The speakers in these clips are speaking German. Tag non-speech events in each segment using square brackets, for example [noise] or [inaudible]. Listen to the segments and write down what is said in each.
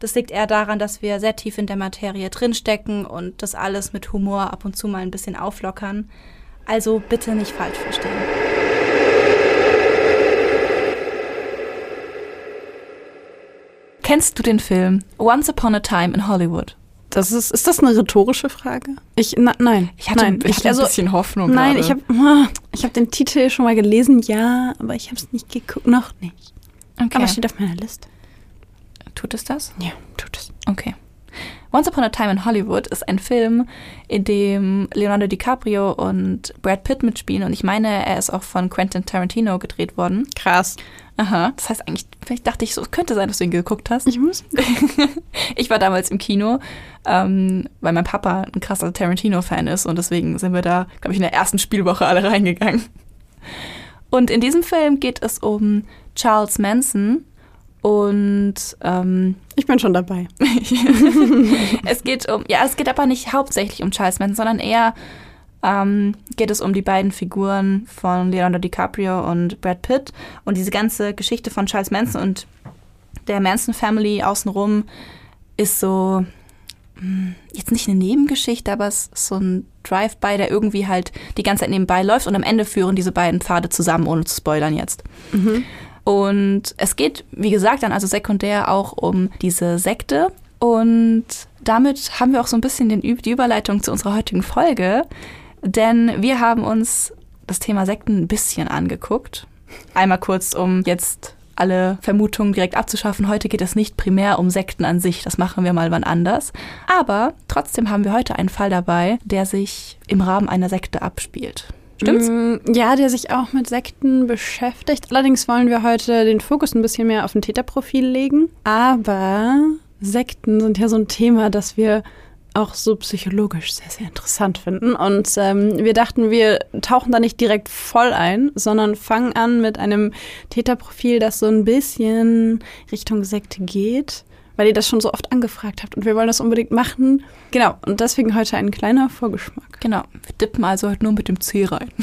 Das liegt eher daran, dass wir sehr tief in der Materie drinstecken und das alles mit Humor ab und zu mal ein bisschen auflockern. Also bitte nicht falsch verstehen. Kennst du den Film Once Upon a Time in Hollywood? Das ist, ist das eine rhetorische Frage? Ich, na, nein. Ich hatte, nein, ich hatte also, ein bisschen Hoffnung. Nein, gerade. ich habe [laughs] ich hab den Titel schon mal gelesen, ja, aber ich habe es nicht geguckt, noch nicht. Okay. Aber es steht auf meiner Liste. Tut es das? Ja, tut es. Okay. Once Upon a Time in Hollywood ist ein Film, in dem Leonardo DiCaprio und Brad Pitt mitspielen. Und ich meine, er ist auch von Quentin Tarantino gedreht worden. Krass. Aha. Das heißt eigentlich, vielleicht dachte ich, so es könnte sein, dass du ihn geguckt hast. Ich muss. [laughs] ich war damals im Kino, ähm, weil mein Papa ein krasser Tarantino-Fan ist. Und deswegen sind wir da, glaube ich, in der ersten Spielwoche alle reingegangen. Und in diesem Film geht es um Charles Manson. Und ähm, Ich bin schon dabei. [laughs] es geht um, ja, es geht aber nicht hauptsächlich um Charles Manson, sondern eher ähm, geht es um die beiden Figuren von Leonardo DiCaprio und Brad Pitt und diese ganze Geschichte von Charles Manson und der Manson Family außenrum ist so mh, jetzt nicht eine Nebengeschichte, aber es ist so ein Drive-by, der irgendwie halt die ganze Zeit nebenbei läuft und am Ende führen diese beiden Pfade zusammen, ohne zu spoilern jetzt. Und es geht, wie gesagt, dann also sekundär auch um diese Sekte. Und damit haben wir auch so ein bisschen den, die Überleitung zu unserer heutigen Folge. Denn wir haben uns das Thema Sekten ein bisschen angeguckt. Einmal kurz, um jetzt alle Vermutungen direkt abzuschaffen. Heute geht es nicht primär um Sekten an sich, das machen wir mal wann anders. Aber trotzdem haben wir heute einen Fall dabei, der sich im Rahmen einer Sekte abspielt. Stimmt's? Mm, Ja, der sich auch mit Sekten beschäftigt. Allerdings wollen wir heute den Fokus ein bisschen mehr auf ein Täterprofil legen. Aber Sekten sind ja so ein Thema, das wir auch so psychologisch sehr, sehr interessant finden. Und ähm, wir dachten, wir tauchen da nicht direkt voll ein, sondern fangen an mit einem Täterprofil, das so ein bisschen Richtung Sekte geht, weil ihr das schon so oft angefragt habt. Und wir wollen das unbedingt machen. Genau, und deswegen heute ein kleiner Vorgeschmack. Genau. Wir dippen also heute nur mit dem C rein. [laughs]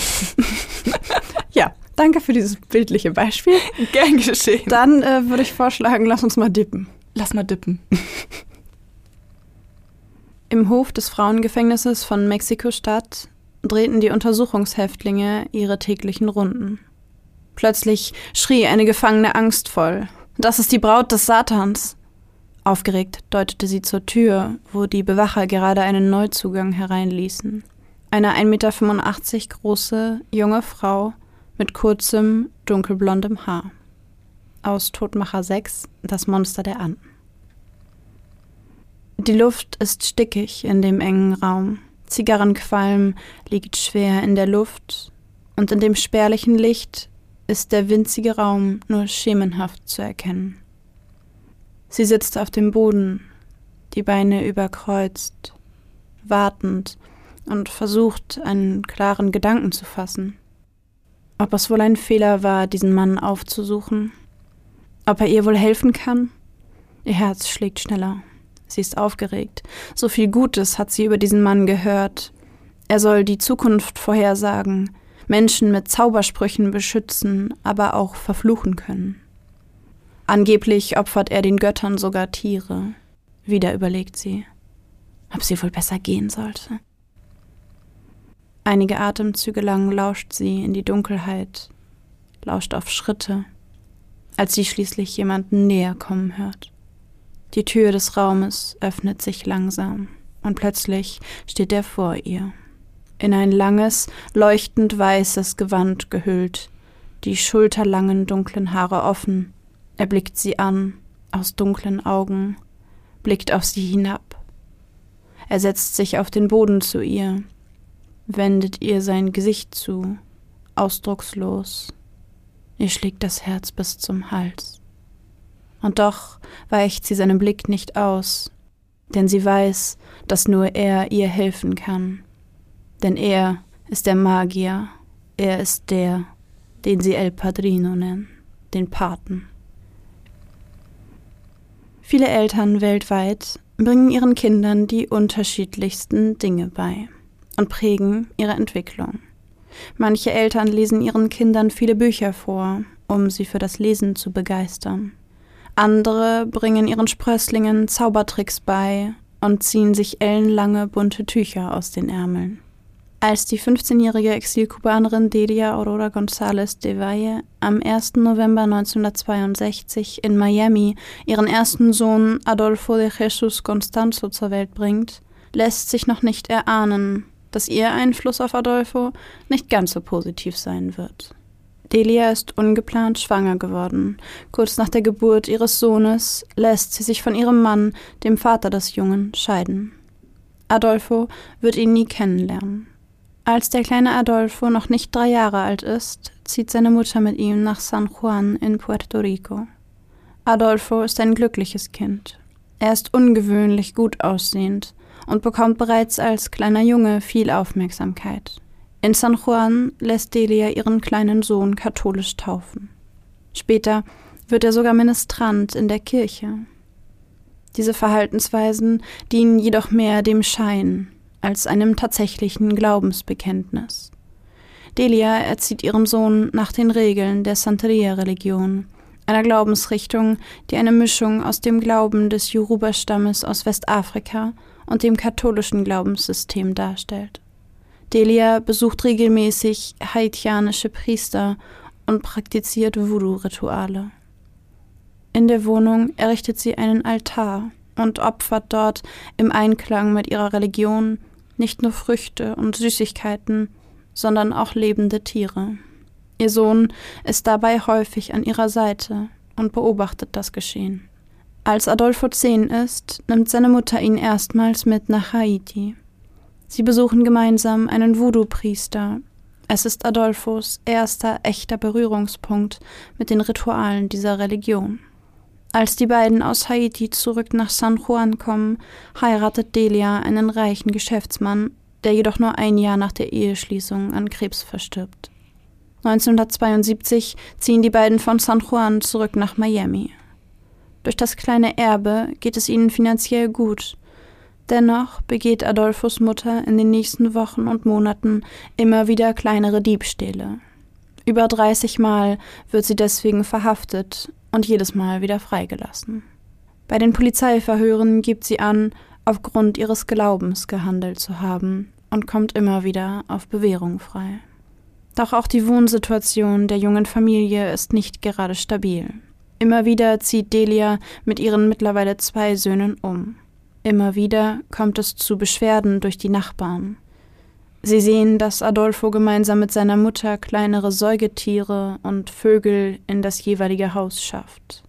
Ja, danke für dieses bildliche Beispiel. Gern geschehen. Dann äh, würde ich vorschlagen, lass uns mal dippen. Lass mal dippen. [laughs] Im Hof des Frauengefängnisses von Mexiko-Stadt drehten die Untersuchungshäftlinge ihre täglichen Runden. Plötzlich schrie eine Gefangene angstvoll. Das ist die Braut des Satans. Aufgeregt deutete sie zur Tür, wo die Bewacher gerade einen Neuzugang hereinließen. Eine 1,85 Meter große, junge Frau mit kurzem, dunkelblondem Haar. Aus Todmacher 6, das Monster der Anden. Die Luft ist stickig in dem engen Raum. Zigarrenqualm liegt schwer in der Luft und in dem spärlichen Licht ist der winzige Raum nur schemenhaft zu erkennen. Sie sitzt auf dem Boden, die Beine überkreuzt, wartend und versucht, einen klaren Gedanken zu fassen. Ob es wohl ein Fehler war, diesen Mann aufzusuchen? Ob er ihr wohl helfen kann? Ihr Herz schlägt schneller. Sie ist aufgeregt. So viel Gutes hat sie über diesen Mann gehört. Er soll die Zukunft vorhersagen, Menschen mit Zaubersprüchen beschützen, aber auch verfluchen können. Angeblich opfert er den Göttern sogar Tiere. Wieder überlegt sie, ob sie wohl besser gehen sollte. Einige Atemzüge lang lauscht sie in die Dunkelheit, lauscht auf Schritte, als sie schließlich jemanden näher kommen hört. Die Tür des Raumes öffnet sich langsam und plötzlich steht er vor ihr. In ein langes, leuchtend weißes Gewand gehüllt, die schulterlangen dunklen Haare offen. Er blickt sie an, aus dunklen Augen, blickt auf sie hinab. Er setzt sich auf den Boden zu ihr, wendet ihr sein Gesicht zu, ausdruckslos. Ihr schlägt das Herz bis zum Hals. Und doch weicht sie seinem Blick nicht aus, denn sie weiß, dass nur er ihr helfen kann. Denn er ist der Magier, er ist der, den sie El Padrino nennen, den Paten. Viele Eltern weltweit bringen ihren Kindern die unterschiedlichsten Dinge bei und prägen ihre Entwicklung. Manche Eltern lesen ihren Kindern viele Bücher vor, um sie für das Lesen zu begeistern. Andere bringen ihren Sprösslingen Zaubertricks bei und ziehen sich ellenlange bunte Tücher aus den Ärmeln. Als die 15-jährige Exilkubanerin Delia Aurora González de Valle am 1. November 1962 in Miami ihren ersten Sohn Adolfo de Jesus Constanzo zur Welt bringt, lässt sich noch nicht erahnen, dass ihr Einfluss auf Adolfo nicht ganz so positiv sein wird. Delia ist ungeplant schwanger geworden. Kurz nach der Geburt ihres Sohnes lässt sie sich von ihrem Mann, dem Vater des Jungen, scheiden. Adolfo wird ihn nie kennenlernen. Als der kleine Adolfo noch nicht drei Jahre alt ist, zieht seine Mutter mit ihm nach San Juan in Puerto Rico. Adolfo ist ein glückliches Kind. Er ist ungewöhnlich gut aussehend und bekommt bereits als kleiner Junge viel Aufmerksamkeit. In San Juan lässt Delia ihren kleinen Sohn katholisch taufen. Später wird er sogar Ministrant in der Kirche. Diese Verhaltensweisen dienen jedoch mehr dem Schein als einem tatsächlichen Glaubensbekenntnis. Delia erzieht ihren Sohn nach den Regeln der Santeria-Religion, einer Glaubensrichtung, die eine Mischung aus dem Glauben des Yoruba-Stammes aus Westafrika und dem katholischen Glaubenssystem darstellt. Delia besucht regelmäßig haitianische Priester und praktiziert Voodoo-Rituale. In der Wohnung errichtet sie einen Altar und opfert dort im Einklang mit ihrer Religion nicht nur Früchte und Süßigkeiten, sondern auch lebende Tiere. Ihr Sohn ist dabei häufig an ihrer Seite und beobachtet das Geschehen. Als Adolfo zehn ist, nimmt seine Mutter ihn erstmals mit nach Haiti. Sie besuchen gemeinsam einen Voodoo-Priester. Es ist Adolfos erster echter Berührungspunkt mit den Ritualen dieser Religion. Als die beiden aus Haiti zurück nach San Juan kommen, heiratet Delia einen reichen Geschäftsmann, der jedoch nur ein Jahr nach der Eheschließung an Krebs verstirbt. 1972 ziehen die beiden von San Juan zurück nach Miami. Durch das kleine Erbe geht es ihnen finanziell gut. Dennoch begeht Adolfos Mutter in den nächsten Wochen und Monaten immer wieder kleinere Diebstähle. Über 30 Mal wird sie deswegen verhaftet und jedes Mal wieder freigelassen. Bei den Polizeiverhören gibt sie an, aufgrund ihres Glaubens gehandelt zu haben und kommt immer wieder auf Bewährung frei. Doch auch die Wohnsituation der jungen Familie ist nicht gerade stabil. Immer wieder zieht Delia mit ihren mittlerweile zwei Söhnen um. Immer wieder kommt es zu Beschwerden durch die Nachbarn. Sie sehen, dass Adolfo gemeinsam mit seiner Mutter kleinere Säugetiere und Vögel in das jeweilige Haus schafft,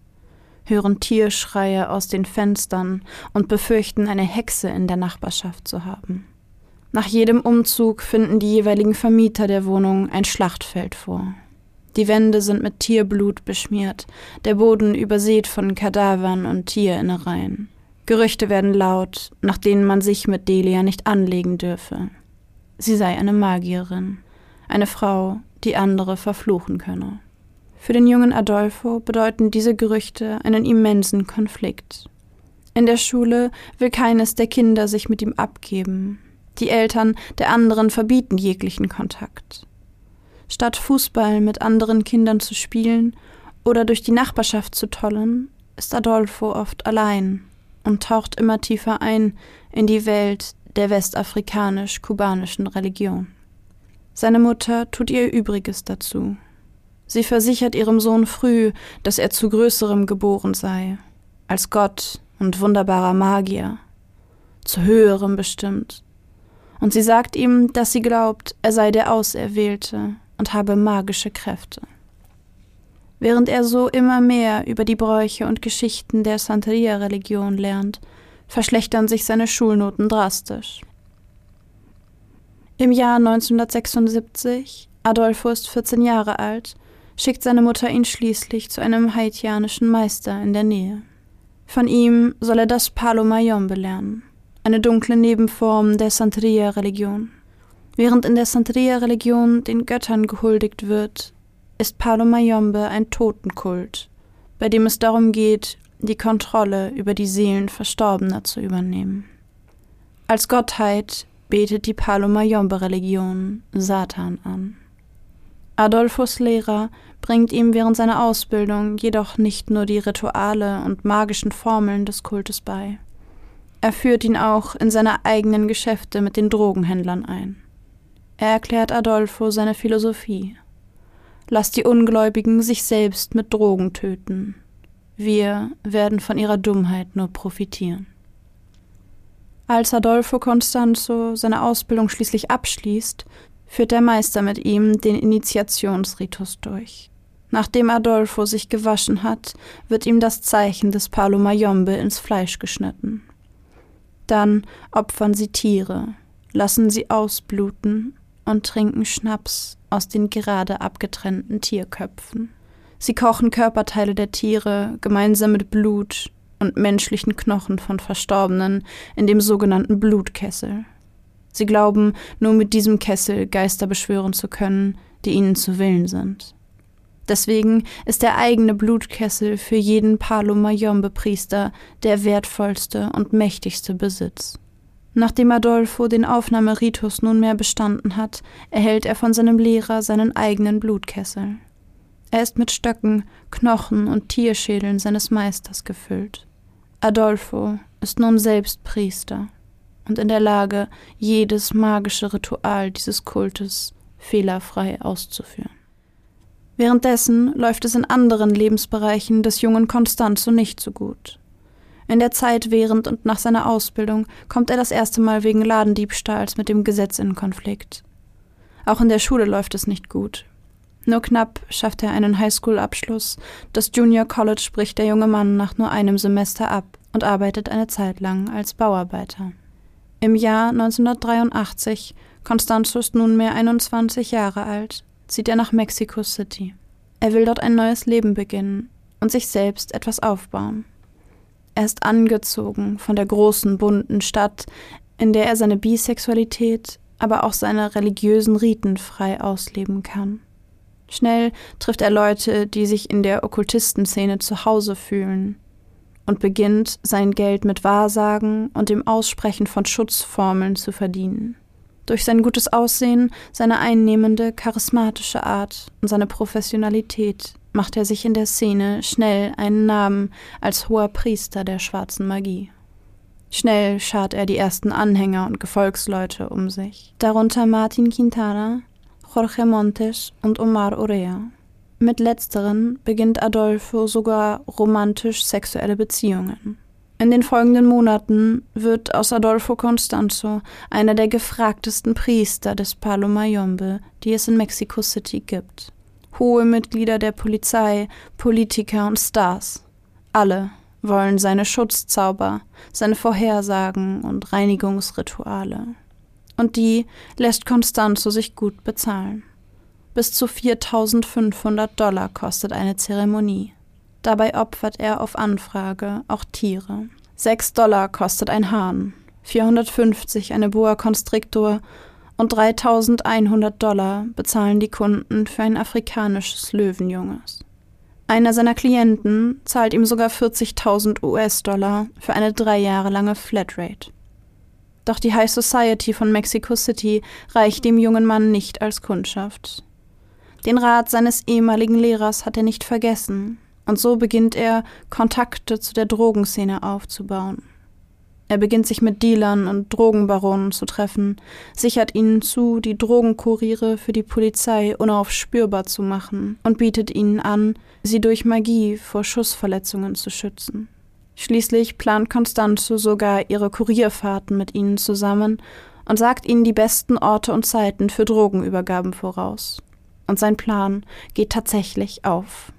hören Tierschreie aus den Fenstern und befürchten, eine Hexe in der Nachbarschaft zu haben. Nach jedem Umzug finden die jeweiligen Vermieter der Wohnung ein Schlachtfeld vor. Die Wände sind mit Tierblut beschmiert, der Boden übersät von Kadavern und Tierinnereien. Gerüchte werden laut, nach denen man sich mit Delia nicht anlegen dürfe sie sei eine Magierin, eine Frau, die andere verfluchen könne. Für den jungen Adolfo bedeuten diese Gerüchte einen immensen Konflikt. In der Schule will keines der Kinder sich mit ihm abgeben. Die Eltern der anderen verbieten jeglichen Kontakt. Statt Fußball mit anderen Kindern zu spielen oder durch die Nachbarschaft zu tollen, ist Adolfo oft allein und taucht immer tiefer ein in die Welt der westafrikanisch-kubanischen Religion. Seine Mutter tut ihr Übriges dazu. Sie versichert ihrem Sohn früh, dass er zu Größerem geboren sei, als Gott und wunderbarer Magier. zu höherem bestimmt. Und sie sagt ihm, dass sie glaubt, er sei der Auserwählte und habe magische Kräfte. Während er so immer mehr über die Bräuche und Geschichten der Santeria-Religion lernt, verschlechtern sich seine Schulnoten drastisch. Im Jahr 1976, Adolfo ist 14 Jahre alt, schickt seine Mutter ihn schließlich zu einem haitianischen Meister in der Nähe. Von ihm soll er das Palo Mayombe lernen, eine dunkle Nebenform der Santeria-Religion. Während in der Santeria-Religion den Göttern gehuldigt wird, ist Palo Mayombe ein Totenkult, bei dem es darum geht, die Kontrolle über die Seelen Verstorbener zu übernehmen. Als Gottheit betet die Palo Mayombe-Religion Satan an. Adolfos Lehrer bringt ihm während seiner Ausbildung jedoch nicht nur die Rituale und magischen Formeln des Kultes bei. Er führt ihn auch in seine eigenen Geschäfte mit den Drogenhändlern ein. Er erklärt Adolfo seine Philosophie. Lass die Ungläubigen sich selbst mit Drogen töten. Wir werden von ihrer Dummheit nur profitieren. Als Adolfo Constanzo seine Ausbildung schließlich abschließt, führt der Meister mit ihm den Initiationsritus durch. Nachdem Adolfo sich gewaschen hat, wird ihm das Zeichen des Palo Mayombe ins Fleisch geschnitten. Dann opfern sie Tiere, lassen sie ausbluten und trinken Schnaps aus den gerade abgetrennten Tierköpfen. Sie kochen Körperteile der Tiere gemeinsam mit Blut und menschlichen Knochen von Verstorbenen in dem sogenannten Blutkessel. Sie glauben, nur mit diesem Kessel Geister beschwören zu können, die ihnen zu Willen sind. Deswegen ist der eigene Blutkessel für jeden Palo Mayombe Priester der wertvollste und mächtigste Besitz. Nachdem Adolfo den Aufnahmeritus nunmehr bestanden hat, erhält er von seinem Lehrer seinen eigenen Blutkessel. Er ist mit Stöcken, Knochen und Tierschädeln seines Meisters gefüllt. Adolfo ist nun selbst Priester und in der Lage, jedes magische Ritual dieses Kultes fehlerfrei auszuführen. Währenddessen läuft es in anderen Lebensbereichen des jungen Constanzo nicht so gut. In der Zeit während und nach seiner Ausbildung kommt er das erste Mal wegen Ladendiebstahls mit dem Gesetz in Konflikt. Auch in der Schule läuft es nicht gut. Nur knapp schafft er einen Highschool-Abschluss. Das Junior College bricht der junge Mann nach nur einem Semester ab und arbeitet eine Zeit lang als Bauarbeiter. Im Jahr 1983, Constanzo ist nunmehr 21 Jahre alt, zieht er nach Mexico City. Er will dort ein neues Leben beginnen und sich selbst etwas aufbauen. Er ist angezogen von der großen, bunten Stadt, in der er seine Bisexualität, aber auch seine religiösen Riten frei ausleben kann. Schnell trifft er Leute, die sich in der Okkultistenszene zu Hause fühlen und beginnt, sein Geld mit Wahrsagen und dem Aussprechen von Schutzformeln zu verdienen. Durch sein gutes Aussehen, seine einnehmende, charismatische Art und seine Professionalität macht er sich in der Szene schnell einen Namen als hoher Priester der schwarzen Magie. Schnell schart er die ersten Anhänger und Gefolgsleute um sich, darunter Martin Quintana, Jorge Montes und Omar Orea. Mit letzteren beginnt Adolfo sogar romantisch sexuelle Beziehungen. In den folgenden Monaten wird aus Adolfo Constanzo einer der gefragtesten Priester des Palo Mayombe, die es in Mexico City gibt hohe Mitglieder der Polizei, Politiker und Stars. Alle wollen seine Schutzzauber, seine Vorhersagen und Reinigungsrituale. Und die lässt Constanzo sich gut bezahlen. Bis zu 4500 Dollar kostet eine Zeremonie. Dabei opfert er auf Anfrage auch Tiere. 6 Dollar kostet ein Hahn, 450 eine Boa Constrictor und 3100 Dollar bezahlen die Kunden für ein afrikanisches Löwenjunges. Einer seiner Klienten zahlt ihm sogar 40.000 US-Dollar für eine drei Jahre lange Flatrate. Doch die High Society von Mexico City reicht dem jungen Mann nicht als Kundschaft. Den Rat seines ehemaligen Lehrers hat er nicht vergessen, und so beginnt er, Kontakte zu der Drogenszene aufzubauen. Er beginnt sich mit Dealern und Drogenbaronen zu treffen, sichert ihnen zu, die Drogenkuriere für die Polizei unaufspürbar zu machen und bietet ihnen an, sie durch Magie vor Schussverletzungen zu schützen. Schließlich plant Constanzo sogar ihre Kurierfahrten mit ihnen zusammen und sagt ihnen die besten Orte und Zeiten für Drogenübergaben voraus. Und sein Plan geht tatsächlich auf.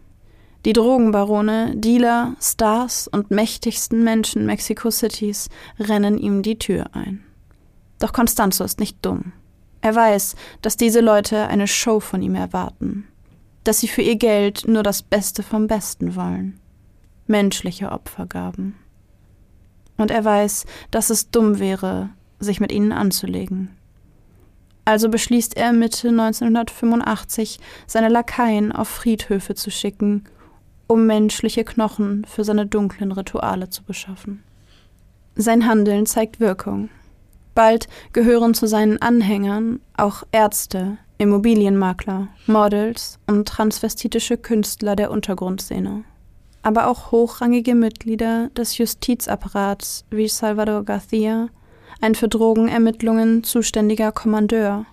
Die Drogenbarone, Dealer, Stars und mächtigsten Menschen Mexico Cities rennen ihm die Tür ein. Doch Constanzo ist nicht dumm. Er weiß, dass diese Leute eine Show von ihm erwarten, dass sie für ihr Geld nur das Beste vom Besten wollen menschliche Opfergaben. Und er weiß, dass es dumm wäre, sich mit ihnen anzulegen. Also beschließt er Mitte 1985, seine Lakaien auf Friedhöfe zu schicken, um menschliche Knochen für seine dunklen Rituale zu beschaffen. Sein Handeln zeigt Wirkung. Bald gehören zu seinen Anhängern auch Ärzte, Immobilienmakler, Models und transvestitische Künstler der Untergrundszene aber auch hochrangige Mitglieder des Justizapparats wie Salvador Garcia, ein für Drogenermittlungen zuständiger Kommandeur,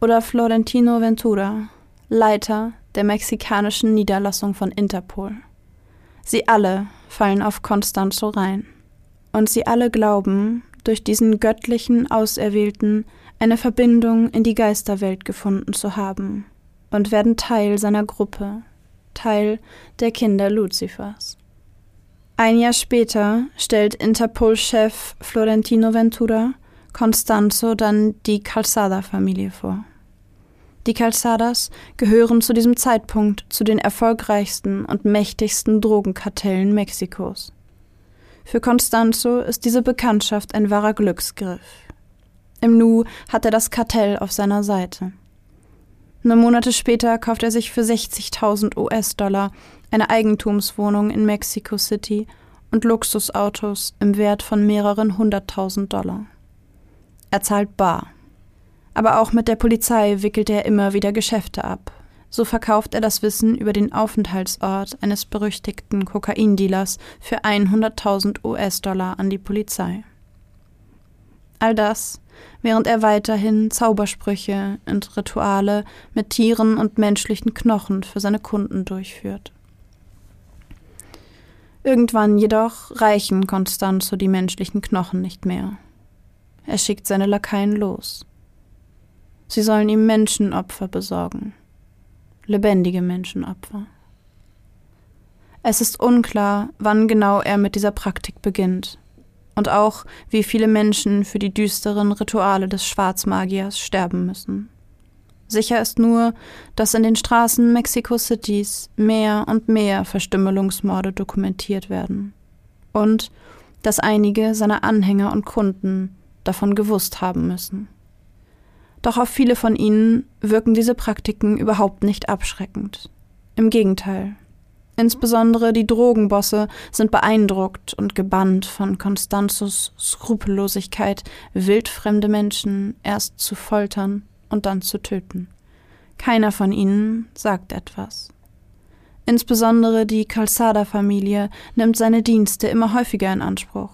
oder Florentino Ventura, Leiter der mexikanischen Niederlassung von Interpol. Sie alle fallen auf Constanzo rein. Und sie alle glauben, durch diesen göttlichen Auserwählten eine Verbindung in die Geisterwelt gefunden zu haben und werden Teil seiner Gruppe, Teil der Kinder Luzifers. Ein Jahr später stellt Interpol-Chef Florentino Ventura Constanzo dann die Calzada-Familie vor. Die Calzadas gehören zu diesem Zeitpunkt zu den erfolgreichsten und mächtigsten Drogenkartellen Mexikos. Für Constanzo ist diese Bekanntschaft ein wahrer Glücksgriff. Im Nu hat er das Kartell auf seiner Seite. Nur Monate später kauft er sich für 60.000 US-Dollar eine Eigentumswohnung in Mexico City und Luxusautos im Wert von mehreren hunderttausend Dollar. Er zahlt bar. Aber auch mit der Polizei wickelt er immer wieder Geschäfte ab. So verkauft er das Wissen über den Aufenthaltsort eines berüchtigten Kokaindealers für 100.000 US-Dollar an die Polizei. All das während er weiterhin Zaubersprüche und Rituale mit Tieren und menschlichen Knochen für seine Kunden durchführt. Irgendwann jedoch reichen Constanzo die menschlichen Knochen nicht mehr. Er schickt seine Lakaien los. Sie sollen ihm Menschenopfer besorgen. Lebendige Menschenopfer. Es ist unklar, wann genau er mit dieser Praktik beginnt und auch, wie viele Menschen für die düsteren Rituale des Schwarzmagiers sterben müssen. Sicher ist nur, dass in den Straßen Mexico Cities mehr und mehr Verstümmelungsmorde dokumentiert werden. Und dass einige seiner Anhänger und Kunden davon gewusst haben müssen. Doch auf viele von ihnen wirken diese Praktiken überhaupt nicht abschreckend. Im Gegenteil, Insbesondere die Drogenbosse sind beeindruckt und gebannt von Constanzos Skrupellosigkeit, wildfremde Menschen erst zu foltern und dann zu töten. Keiner von ihnen sagt etwas. Insbesondere die Calzada-Familie nimmt seine Dienste immer häufiger in Anspruch.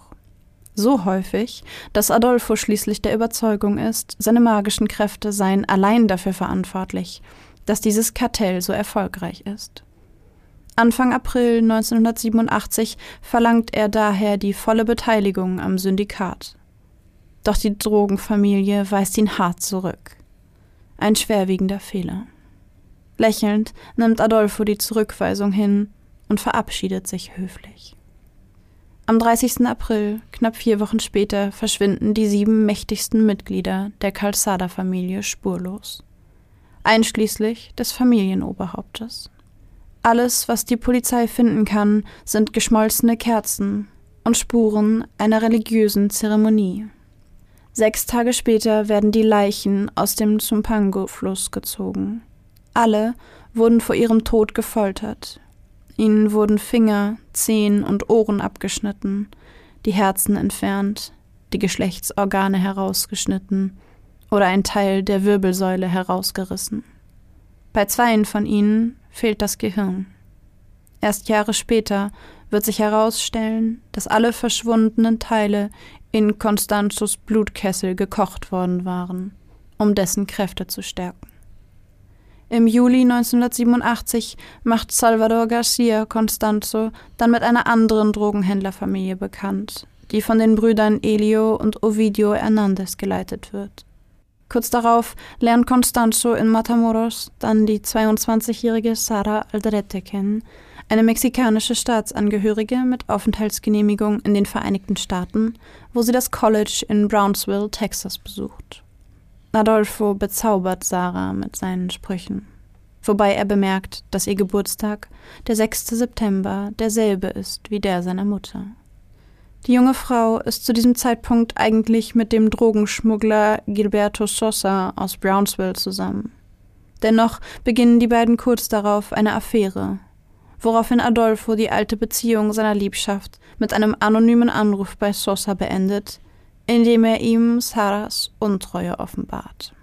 So häufig, dass Adolfo schließlich der Überzeugung ist, seine magischen Kräfte seien allein dafür verantwortlich, dass dieses Kartell so erfolgreich ist. Anfang April 1987 verlangt er daher die volle Beteiligung am Syndikat. Doch die Drogenfamilie weist ihn hart zurück. Ein schwerwiegender Fehler. Lächelnd nimmt Adolfo die Zurückweisung hin und verabschiedet sich höflich. Am 30. April, knapp vier Wochen später, verschwinden die sieben mächtigsten Mitglieder der Calzada-Familie spurlos, einschließlich des Familienoberhauptes. Alles, was die Polizei finden kann, sind geschmolzene Kerzen und Spuren einer religiösen Zeremonie. Sechs Tage später werden die Leichen aus dem Zumpango-Fluss gezogen. Alle wurden vor ihrem Tod gefoltert. Ihnen wurden Finger, Zehen und Ohren abgeschnitten, die Herzen entfernt, die Geschlechtsorgane herausgeschnitten oder ein Teil der Wirbelsäule herausgerissen. Bei zweien von ihnen fehlt das Gehirn. Erst Jahre später wird sich herausstellen, dass alle verschwundenen Teile in Constanzos Blutkessel gekocht worden waren, um dessen Kräfte zu stärken. Im Juli 1987 macht Salvador Garcia Constanzo dann mit einer anderen Drogenhändlerfamilie bekannt, die von den Brüdern Elio und Ovidio Hernandez geleitet wird. Kurz darauf lernt Constanzo in Matamoros dann die 22-jährige Sara Aldrete kennen, eine mexikanische Staatsangehörige mit Aufenthaltsgenehmigung in den Vereinigten Staaten, wo sie das College in Brownsville, Texas besucht. Adolfo bezaubert Sarah mit seinen Sprüchen, wobei er bemerkt, dass ihr Geburtstag, der 6. September, derselbe ist wie der seiner Mutter. Die junge Frau ist zu diesem Zeitpunkt eigentlich mit dem Drogenschmuggler Gilberto Sosa aus Brownsville zusammen. Dennoch beginnen die beiden kurz darauf eine Affäre, woraufhin Adolfo die alte Beziehung seiner Liebschaft mit einem anonymen Anruf bei Sosa beendet, indem er ihm Saras Untreue offenbart.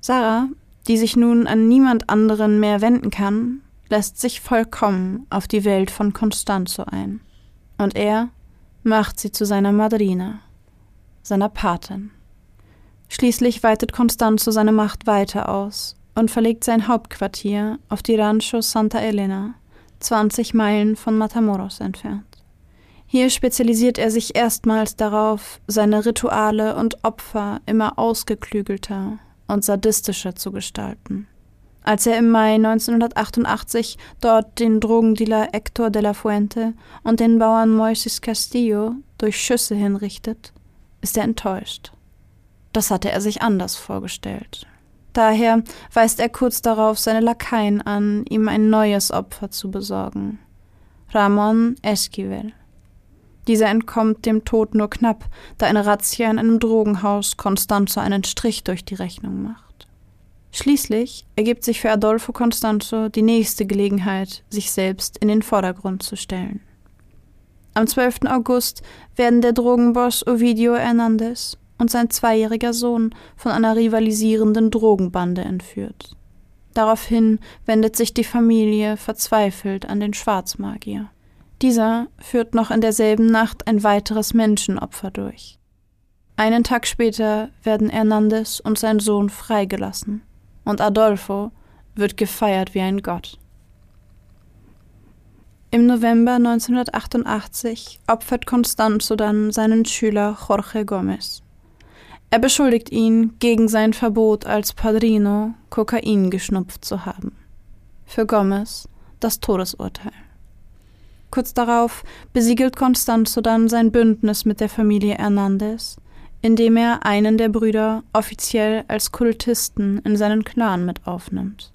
Sarah, die sich nun an niemand anderen mehr wenden kann, lässt sich vollkommen auf die Welt von Constanzo ein. Und er macht sie zu seiner Madrina, seiner Patin. Schließlich weitet Constanzo seine Macht weiter aus und verlegt sein Hauptquartier auf die Rancho Santa Elena, 20 Meilen von Matamoros entfernt. Hier spezialisiert er sich erstmals darauf, seine Rituale und Opfer immer ausgeklügelter und sadistischer zu gestalten. Als er im Mai 1988 dort den Drogendealer Hector de la Fuente und den Bauern Moises Castillo durch Schüsse hinrichtet, ist er enttäuscht. Das hatte er sich anders vorgestellt. Daher weist er kurz darauf seine Lakaien an, ihm ein neues Opfer zu besorgen. Ramon Esquivel. Dieser entkommt dem Tod nur knapp, da eine Razzia in einem Drogenhaus Constanzo einen Strich durch die Rechnung macht. Schließlich ergibt sich für Adolfo Constanzo die nächste Gelegenheit, sich selbst in den Vordergrund zu stellen. Am 12. August werden der Drogenboss Ovidio Hernandez und sein zweijähriger Sohn von einer rivalisierenden Drogenbande entführt. Daraufhin wendet sich die Familie verzweifelt an den Schwarzmagier. Dieser führt noch in derselben Nacht ein weiteres Menschenopfer durch. Einen Tag später werden Hernandez und sein Sohn freigelassen und Adolfo wird gefeiert wie ein Gott. Im November 1988 opfert Constanzo dann seinen Schüler Jorge Gomez. Er beschuldigt ihn, gegen sein Verbot als Padrino Kokain geschnupft zu haben. Für Gomez das Todesurteil. Kurz darauf besiegelt Constanzo dann sein Bündnis mit der Familie Hernandez indem er einen der Brüder offiziell als Kultisten in seinen Clan mit aufnimmt.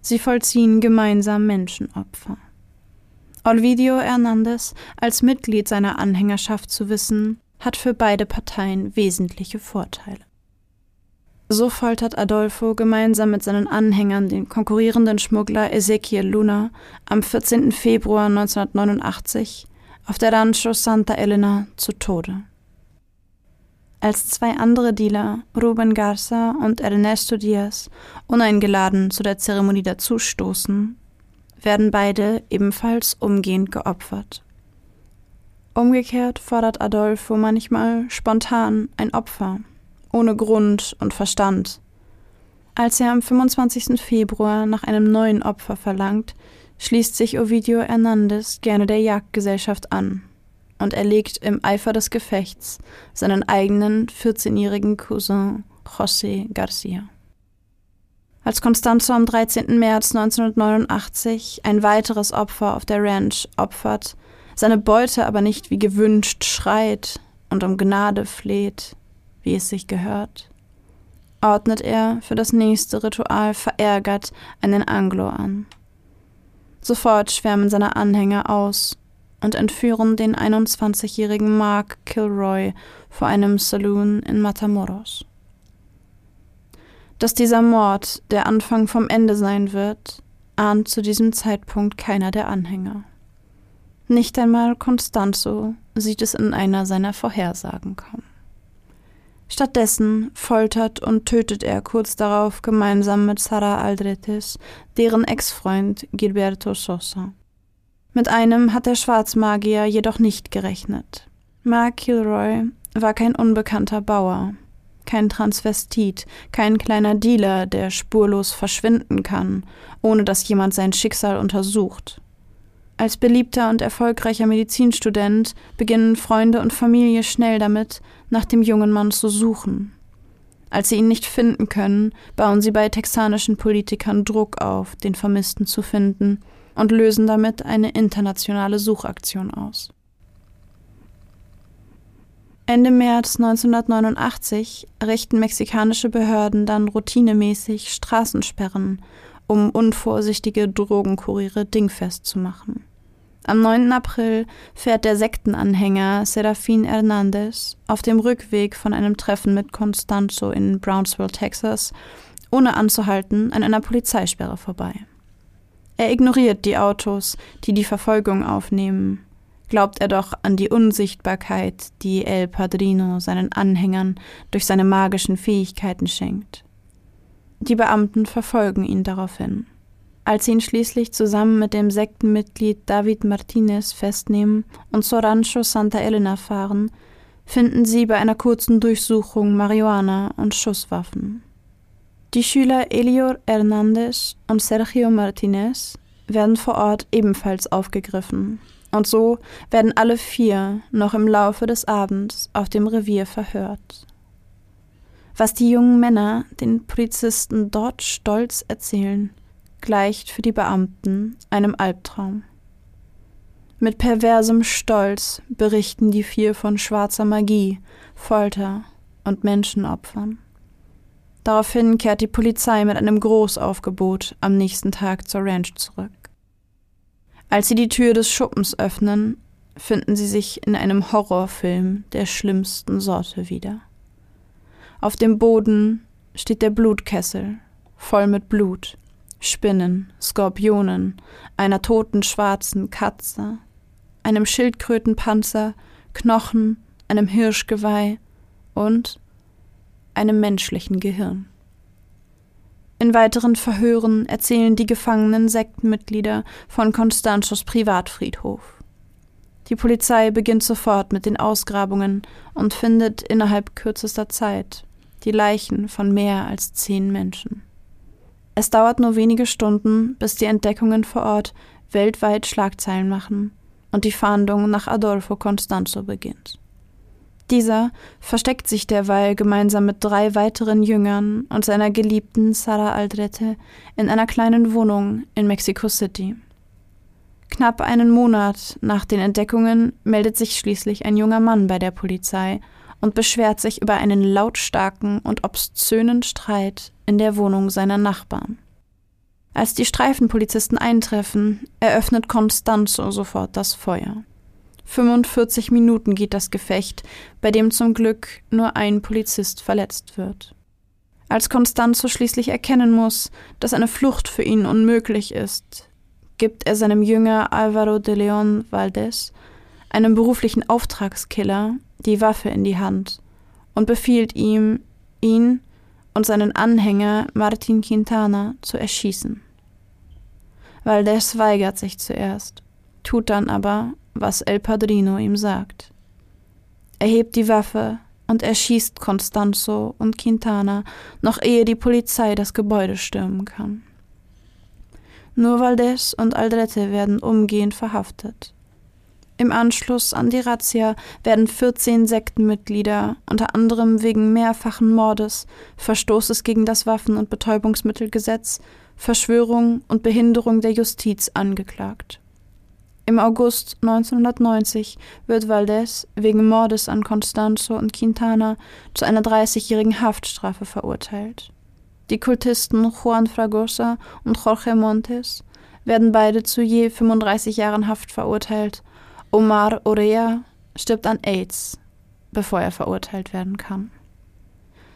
Sie vollziehen gemeinsam Menschenopfer. Olvidio Hernandez als Mitglied seiner Anhängerschaft zu wissen, hat für beide Parteien wesentliche Vorteile. So foltert Adolfo gemeinsam mit seinen Anhängern den konkurrierenden Schmuggler Ezequiel Luna am 14. Februar 1989 auf der Rancho Santa Elena zu Tode. Als zwei andere Dealer, Ruben Garza und Ernesto Diaz, uneingeladen zu der Zeremonie dazustoßen, werden beide ebenfalls umgehend geopfert. Umgekehrt fordert Adolfo manchmal spontan ein Opfer, ohne Grund und Verstand. Als er am 25. Februar nach einem neuen Opfer verlangt, schließt sich Ovidio Hernandez gerne der Jagdgesellschaft an und er legt im Eifer des Gefechts seinen eigenen 14-jährigen Cousin José Garcia. Als Constanzo am 13. März 1989 ein weiteres Opfer auf der Ranch opfert, seine Beute aber nicht wie gewünscht schreit und um Gnade fleht, wie es sich gehört, ordnet er für das nächste Ritual verärgert einen Anglo an. Sofort schwärmen seine Anhänger aus und entführen den 21-jährigen Mark Kilroy vor einem Saloon in Matamoros. Dass dieser Mord der Anfang vom Ende sein wird, ahnt zu diesem Zeitpunkt keiner der Anhänger. Nicht einmal Constanzo sieht es in einer seiner Vorhersagen kommen. Stattdessen foltert und tötet er kurz darauf gemeinsam mit Sara Aldretes deren Ex-Freund Gilberto Sosa. Mit einem hat der Schwarzmagier jedoch nicht gerechnet. Mark Kilroy war kein unbekannter Bauer, kein Transvestit, kein kleiner Dealer, der spurlos verschwinden kann, ohne dass jemand sein Schicksal untersucht. Als beliebter und erfolgreicher Medizinstudent beginnen Freunde und Familie schnell damit, nach dem jungen Mann zu suchen. Als sie ihn nicht finden können, bauen sie bei texanischen Politikern Druck auf, den Vermissten zu finden, und lösen damit eine internationale Suchaktion aus. Ende März 1989 richten mexikanische Behörden dann routinemäßig Straßensperren, um unvorsichtige Drogenkuriere dingfest zu machen. Am 9. April fährt der Sektenanhänger Serafin Hernandez auf dem Rückweg von einem Treffen mit Constanzo in Brownsville, Texas, ohne anzuhalten, an einer Polizeisperre vorbei. Er ignoriert die Autos, die die Verfolgung aufnehmen, glaubt er doch an die Unsichtbarkeit, die El Padrino seinen Anhängern durch seine magischen Fähigkeiten schenkt. Die Beamten verfolgen ihn daraufhin. Als sie ihn schließlich zusammen mit dem Sektenmitglied David Martinez festnehmen und zur Rancho Santa Elena fahren, finden sie bei einer kurzen Durchsuchung Marihuana und Schusswaffen. Die Schüler Elior Hernandez und Sergio Martinez werden vor Ort ebenfalls aufgegriffen und so werden alle vier noch im Laufe des Abends auf dem Revier verhört. Was die jungen Männer den Polizisten dort stolz erzählen, gleicht für die Beamten einem Albtraum. Mit perversem Stolz berichten die vier von schwarzer Magie, Folter und Menschenopfern. Daraufhin kehrt die Polizei mit einem Großaufgebot am nächsten Tag zur Ranch zurück. Als sie die Tür des Schuppens öffnen, finden sie sich in einem Horrorfilm der schlimmsten Sorte wieder. Auf dem Boden steht der Blutkessel, voll mit Blut, Spinnen, Skorpionen, einer toten schwarzen Katze, einem Schildkrötenpanzer, Knochen, einem Hirschgeweih und einem menschlichen Gehirn. In weiteren Verhören erzählen die gefangenen Sektenmitglieder von Constanzos Privatfriedhof. Die Polizei beginnt sofort mit den Ausgrabungen und findet innerhalb kürzester Zeit die Leichen von mehr als zehn Menschen. Es dauert nur wenige Stunden, bis die Entdeckungen vor Ort weltweit Schlagzeilen machen und die Fahndung nach Adolfo Constanzo beginnt. Dieser versteckt sich derweil gemeinsam mit drei weiteren Jüngern und seiner Geliebten Sara Aldrete in einer kleinen Wohnung in Mexico City. Knapp einen Monat nach den Entdeckungen meldet sich schließlich ein junger Mann bei der Polizei und beschwert sich über einen lautstarken und obszönen Streit in der Wohnung seiner Nachbarn. Als die Streifenpolizisten eintreffen, eröffnet Constanzo sofort das Feuer. 45 Minuten geht das Gefecht, bei dem zum Glück nur ein Polizist verletzt wird. Als Constanzo schließlich erkennen muss, dass eine Flucht für ihn unmöglich ist, gibt er seinem Jünger Alvaro de Leon Valdez, einem beruflichen Auftragskiller, die Waffe in die Hand und befiehlt ihm, ihn und seinen Anhänger Martin Quintana zu erschießen. Valdez weigert sich zuerst, tut dann aber, was El Padrino ihm sagt. Er hebt die Waffe und erschießt Constanzo und Quintana, noch ehe die Polizei das Gebäude stürmen kann. Nur Valdez und Aldrete werden umgehend verhaftet. Im Anschluss an die Razzia werden 14 Sektenmitglieder, unter anderem wegen mehrfachen Mordes, Verstoßes gegen das Waffen- und Betäubungsmittelgesetz, Verschwörung und Behinderung der Justiz angeklagt. Im August 1990 wird Valdez wegen Mordes an Constanzo und Quintana zu einer 30-jährigen Haftstrafe verurteilt. Die Kultisten Juan Fragosa und Jorge Montes werden beide zu je 35 Jahren Haft verurteilt. Omar Orea stirbt an AIDS, bevor er verurteilt werden kann.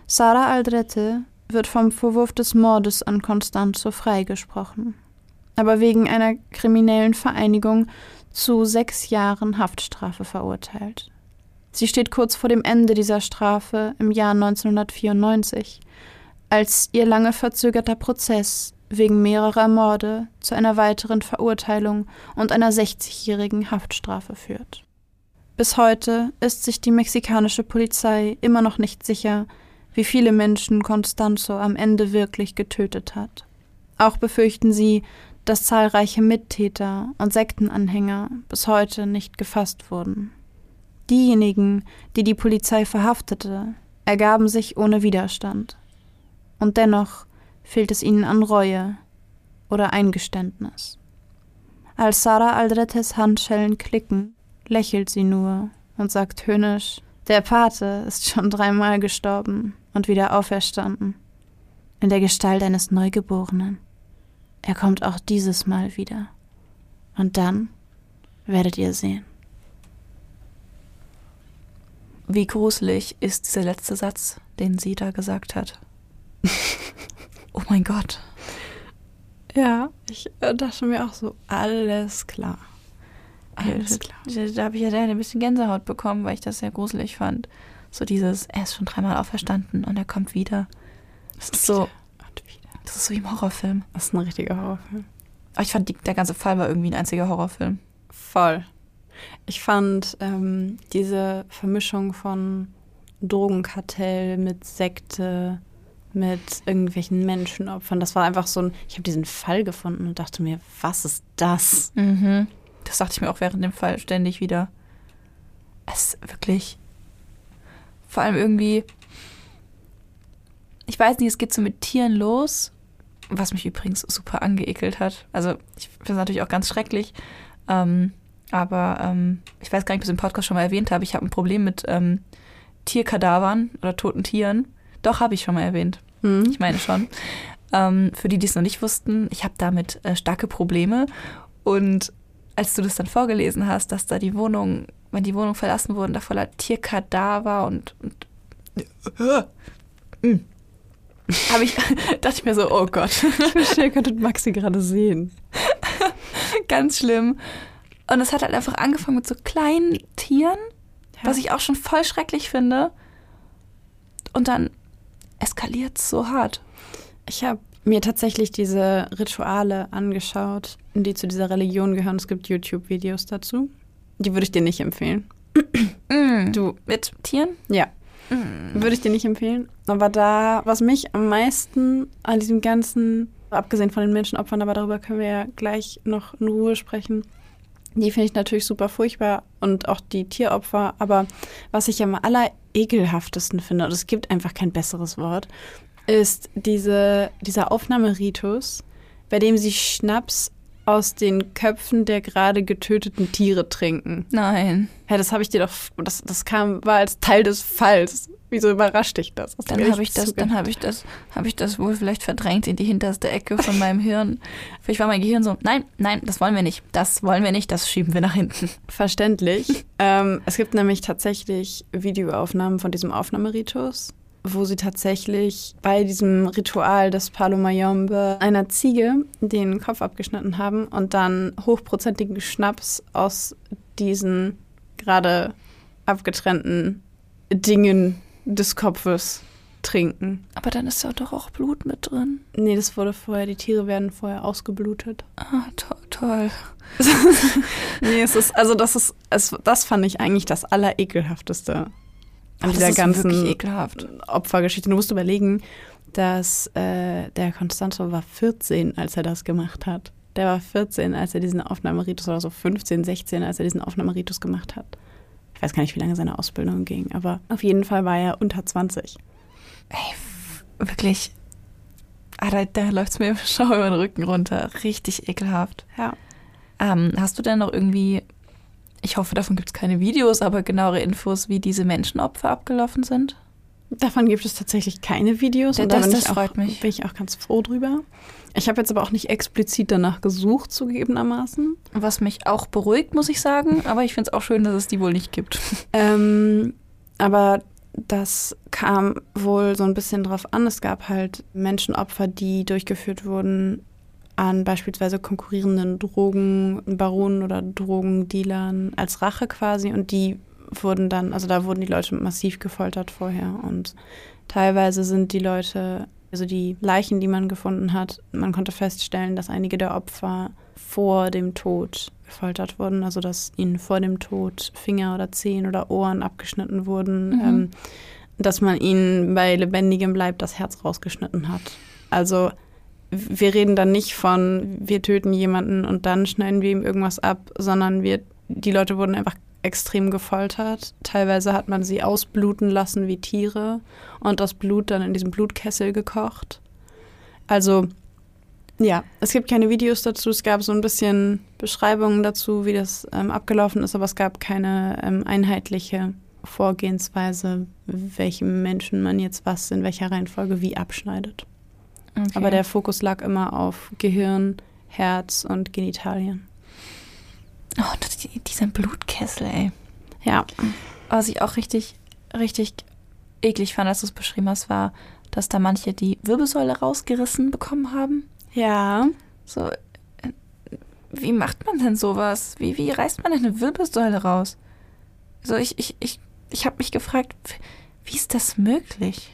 Sara Aldrete wird vom Vorwurf des Mordes an Constanzo freigesprochen aber wegen einer kriminellen Vereinigung zu sechs Jahren Haftstrafe verurteilt. Sie steht kurz vor dem Ende dieser Strafe im Jahr 1994, als ihr lange verzögerter Prozess wegen mehrerer Morde zu einer weiteren Verurteilung und einer 60-jährigen Haftstrafe führt. Bis heute ist sich die mexikanische Polizei immer noch nicht sicher, wie viele Menschen Constanzo am Ende wirklich getötet hat. Auch befürchten sie, dass zahlreiche Mittäter und Sektenanhänger bis heute nicht gefasst wurden. Diejenigen, die die Polizei verhaftete, ergaben sich ohne Widerstand. Und dennoch fehlt es ihnen an Reue oder Eingeständnis. Als Sarah Aldretes Handschellen klicken, lächelt sie nur und sagt höhnisch, der Pate ist schon dreimal gestorben und wieder auferstanden. In der Gestalt eines Neugeborenen. Er kommt auch dieses Mal wieder. Und dann werdet ihr sehen. Wie gruselig ist dieser letzte Satz, den sie da gesagt hat. [laughs] oh mein Gott. Ja, ich äh, dachte mir auch so, alles klar. Alles klar. Da, da habe ich ja ein bisschen Gänsehaut bekommen, weil ich das sehr gruselig fand. So dieses, er ist schon dreimal auferstanden und er kommt wieder. Das ist so. Das ist so wie im Horrorfilm. Das ist ein richtiger Horrorfilm. Aber ich fand, die, der ganze Fall war irgendwie ein einziger Horrorfilm. Voll. Ich fand ähm, diese Vermischung von Drogenkartell mit Sekte, mit irgendwelchen Menschenopfern, das war einfach so ein. Ich habe diesen Fall gefunden und dachte mir, was ist das? Mhm. Das dachte ich mir auch während dem Fall ständig wieder. Es ist wirklich. Vor allem irgendwie. Ich weiß nicht, es geht so mit Tieren los, was mich übrigens super angeekelt hat. Also, ich finde es natürlich auch ganz schrecklich. Ähm, aber ähm, ich weiß gar nicht, ob ich es im Podcast schon mal erwähnt habe. Ich habe ein Problem mit ähm, Tierkadavern oder toten Tieren. Doch, habe ich schon mal erwähnt. Hm. Ich meine schon. Ähm, für die, die es noch nicht wussten, ich habe damit äh, starke Probleme. Und als du das dann vorgelesen hast, dass da die Wohnung, wenn die Wohnung verlassen wurden, da voller Tierkadaver und, und äh, habe ich, [laughs] dachte ich mir so, oh Gott. Ich wünschte, ihr könntet Maxi gerade sehen. [laughs] Ganz schlimm. Und es hat halt einfach angefangen mit so kleinen Tieren, ja. was ich auch schon voll schrecklich finde. Und dann eskaliert es so hart. Ich habe mir tatsächlich diese Rituale angeschaut, die zu dieser Religion gehören. Es gibt YouTube-Videos dazu. Die würde ich dir nicht empfehlen. Mm. Du mit Tieren? Ja. Mm. Würde ich dir nicht empfehlen. Aber da, was mich am meisten an diesem ganzen, abgesehen von den Menschenopfern, aber darüber können wir ja gleich noch in Ruhe sprechen, die finde ich natürlich super furchtbar und auch die Tieropfer. Aber was ich am allerekelhaftesten finde, und es gibt einfach kein besseres Wort, ist diese, dieser Aufnahmeritus, bei dem sie Schnaps aus den Köpfen der gerade getöteten Tiere trinken. Nein. Ja, das habe ich dir doch, das, das kam, war als Teil des Falls. Wieso überrascht dich das? das dann habe ich das, dann habe ich das, habe ich das wohl vielleicht verdrängt in die hinterste Ecke von meinem [laughs] Hirn. Vielleicht war mein Gehirn so, nein, nein, das wollen wir nicht, das wollen wir nicht, das schieben wir nach hinten. Verständlich. [laughs] ähm, es gibt nämlich tatsächlich Videoaufnahmen von diesem Aufnahmeritus wo sie tatsächlich bei diesem Ritual des Palo Mayombe einer Ziege den Kopf abgeschnitten haben und dann hochprozentigen Schnaps aus diesen gerade abgetrennten Dingen des Kopfes trinken. Aber dann ist ja doch auch Blut mit drin. Nee, das wurde vorher, die Tiere werden vorher ausgeblutet. Ah, to toll. [laughs] nee, es ist, also das ist, es, das fand ich eigentlich das Allerekelhafteste an Ach, dieser ganzen ekelhaft. Opfergeschichte. Du musst überlegen, dass äh, der Constanzo war 14, als er das gemacht hat. Der war 14, als er diesen Aufnahmeritus, oder so 15, 16, als er diesen Aufnahmeritus gemacht hat. Ich weiß gar nicht, wie lange seine Ausbildung ging, aber auf jeden Fall war er unter 20. Ey, wirklich. Ah, da, da läuft es mir schau über den Rücken runter. Richtig ekelhaft. Ja. Ähm, hast du denn noch irgendwie ich hoffe, davon gibt es keine Videos, aber genauere Infos, wie diese Menschenopfer abgelaufen sind? Davon gibt es tatsächlich keine Videos. Ja, und das, das ich auch, freut mich. bin ich auch ganz froh drüber. Ich habe jetzt aber auch nicht explizit danach gesucht, zugegebenermaßen. Was mich auch beruhigt, muss ich sagen. [laughs] Aber ich finde es auch schön, dass es die wohl nicht gibt. [laughs] Ähm, aber das kam wohl so ein bisschen drauf an. Es gab halt Menschenopfer, die durchgeführt wurden an beispielsweise konkurrierenden Drogenbaronen oder Drogendealern als Rache quasi und die wurden dann, also da wurden die Leute massiv gefoltert vorher und teilweise sind die Leute, also die Leichen, die man gefunden hat, man konnte feststellen, dass einige der Opfer vor dem Tod gefoltert wurden, also dass ihnen vor dem Tod Finger oder Zehen oder Ohren abgeschnitten wurden. Mhm. Ähm, dass man ihnen bei lebendigem Leib das Herz rausgeschnitten hat. Also wir reden dann nicht von, wir töten jemanden und dann schneiden wir ihm irgendwas ab, sondern wir, die Leute wurden einfach extrem gefoltert. Teilweise hat man sie ausbluten lassen wie Tiere und das Blut dann in diesem Blutkessel gekocht. Also ja, es gibt keine Videos dazu. Es gab so ein bisschen Beschreibungen dazu, wie das ähm, abgelaufen ist, aber es gab keine ähm, einheitliche Vorgehensweise, welchem Menschen man jetzt was in welcher Reihenfolge wie abschneidet. Okay. Aber der Fokus lag immer auf Gehirn, Herz und Genitalien. Oh, dieser Blutkessel, ey. Ja. Was ich auch richtig, richtig eklig fand, als du es beschrieben hast, war, dass da manche die Wirbelsäule rausgerissen bekommen haben. Ja. So, äh, wie macht man denn sowas? Wie, wie reißt man denn eine Wirbelsäule raus? So, ich, ich, ich, ich habe mich gefragt, wie ist das möglich?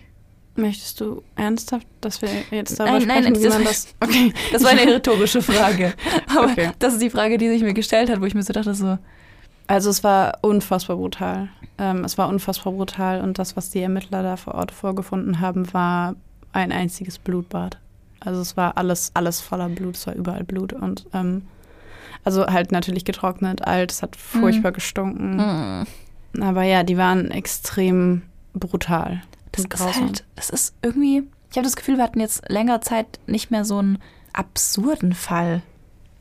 Möchtest du ernsthaft, dass wir jetzt darüber nein, sprechen, nein, wie man das... Okay. [laughs] Das war eine rhetorische Frage. [laughs] Aber okay. das ist die Frage, die sich mir gestellt hat, wo ich mir so dachte, so... Also es war unfassbar brutal. Ähm, es war unfassbar brutal und das, was die Ermittler da vor Ort vorgefunden haben, war ein einziges Blutbad. Also es war alles, alles voller Blut, es war überall Blut und ähm, also halt natürlich getrocknet, alt, es hat furchtbar mhm. gestunken. Mhm. Aber ja, die waren extrem brutal. Das ist halt, das ist irgendwie, ich habe das Gefühl, wir hatten jetzt längere Zeit nicht mehr so einen absurden Fall.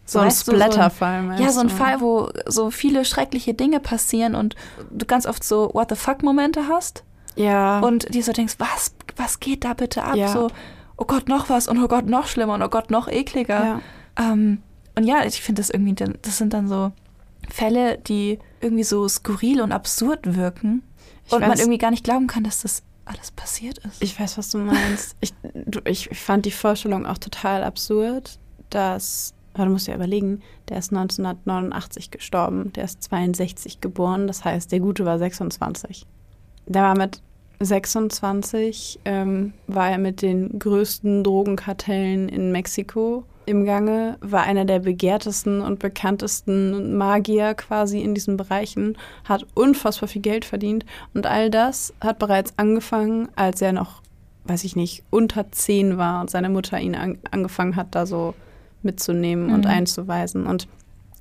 So, ein Splatterfall, so Ja, so ein Fall, wo so viele schreckliche Dinge passieren und du ganz oft so What the fuck-Momente hast. Ja. Und dir so denkst, was, was geht da bitte ab? Ja. So, oh Gott, noch was und oh Gott, noch schlimmer und oh Gott, noch ekliger. Ja. Ähm, und ja, ich finde das irgendwie, das sind dann so Fälle, die irgendwie so skurril und absurd wirken ich und weiß, man irgendwie gar nicht glauben kann, dass das alles passiert ist. Ich weiß, was du meinst. ich, du, ich fand die Vorstellung auch total absurd, dass, du musst ja überlegen, der ist 1989 gestorben, der ist 62 geboren, das heißt, der Gute war 26. Der war mit 26 ähm, war er mit den größten Drogenkartellen in Mexiko im Gange, war einer der begehrtesten und bekanntesten Magier quasi in diesen Bereichen, hat unfassbar viel Geld verdient und all das hat bereits angefangen, als er noch, weiß ich nicht, unter zehn war und seine Mutter ihn an, angefangen hat, da so mitzunehmen mhm. und einzuweisen. Und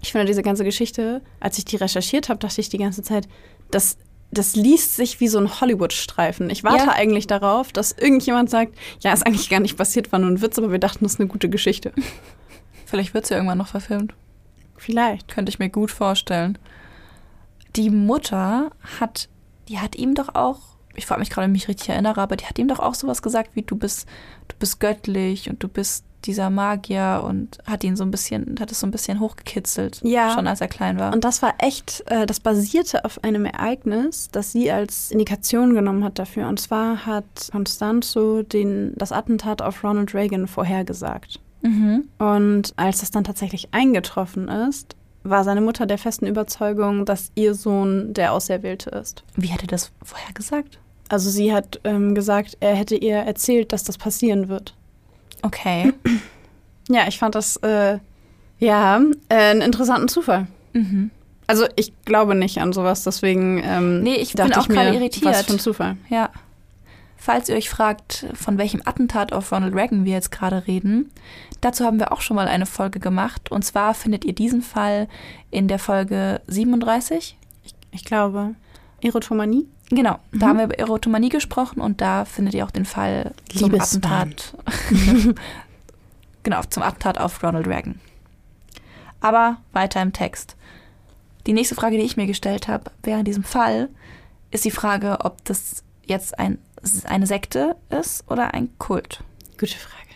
ich finde diese ganze Geschichte, als ich die recherchiert habe, dachte ich die ganze Zeit, das das liest sich wie so ein Hollywood-Streifen. Ich warte ja. eigentlich darauf, dass irgendjemand sagt, ja, ist eigentlich gar nicht passiert, war nur ein Witz, aber wir dachten, das ist eine gute Geschichte. Vielleicht wird sie ja irgendwann noch verfilmt. Vielleicht. Könnte ich mir gut vorstellen. Die Mutter hat, die hat ihm doch auch, ich frage mich gerade, ob ich mich richtig erinnere, aber die hat ihm doch auch sowas gesagt wie, du bist, du bist göttlich und du bist dieser Magier und hat ihn so ein bisschen, hat es so ein bisschen hochgekitzelt, ja. schon als er klein war. Und das war echt, äh, das basierte auf einem Ereignis, das sie als Indikation genommen hat dafür. Und zwar hat Constanzo den, das Attentat auf Ronald Reagan vorhergesagt. Mhm. Und als das dann tatsächlich eingetroffen ist, war seine Mutter der festen Überzeugung, dass ihr Sohn der Auserwählte ist. Wie hat er das vorhergesagt? Also sie hat ähm, gesagt, er hätte ihr erzählt, dass das passieren wird. Okay. [clears throat] Ja, ich fand das, äh, ja, äh, einen interessanten Zufall. Mhm. Also ich glaube nicht an sowas, deswegen ähm, nee, ich bin auch gerade irritiert. Was für ein Zufall. Ja. Falls ihr euch fragt, von welchem Attentat auf Ronald Reagan wir jetzt gerade reden, dazu haben wir auch schon mal eine Folge gemacht. Und zwar findet ihr diesen Fall in der Folge 37. Ich, ich glaube. Erotomanie? Genau, mhm. da haben wir über Erotomanie gesprochen und da findet ihr auch den Fall zum Attentat. [laughs] genau, zum Attentat auf Ronald Reagan. Aber weiter im Text. Die nächste Frage, die ich mir gestellt habe während diesem Fall, ist die Frage, ob das jetzt ein, eine Sekte ist oder ein Kult. Gute Frage.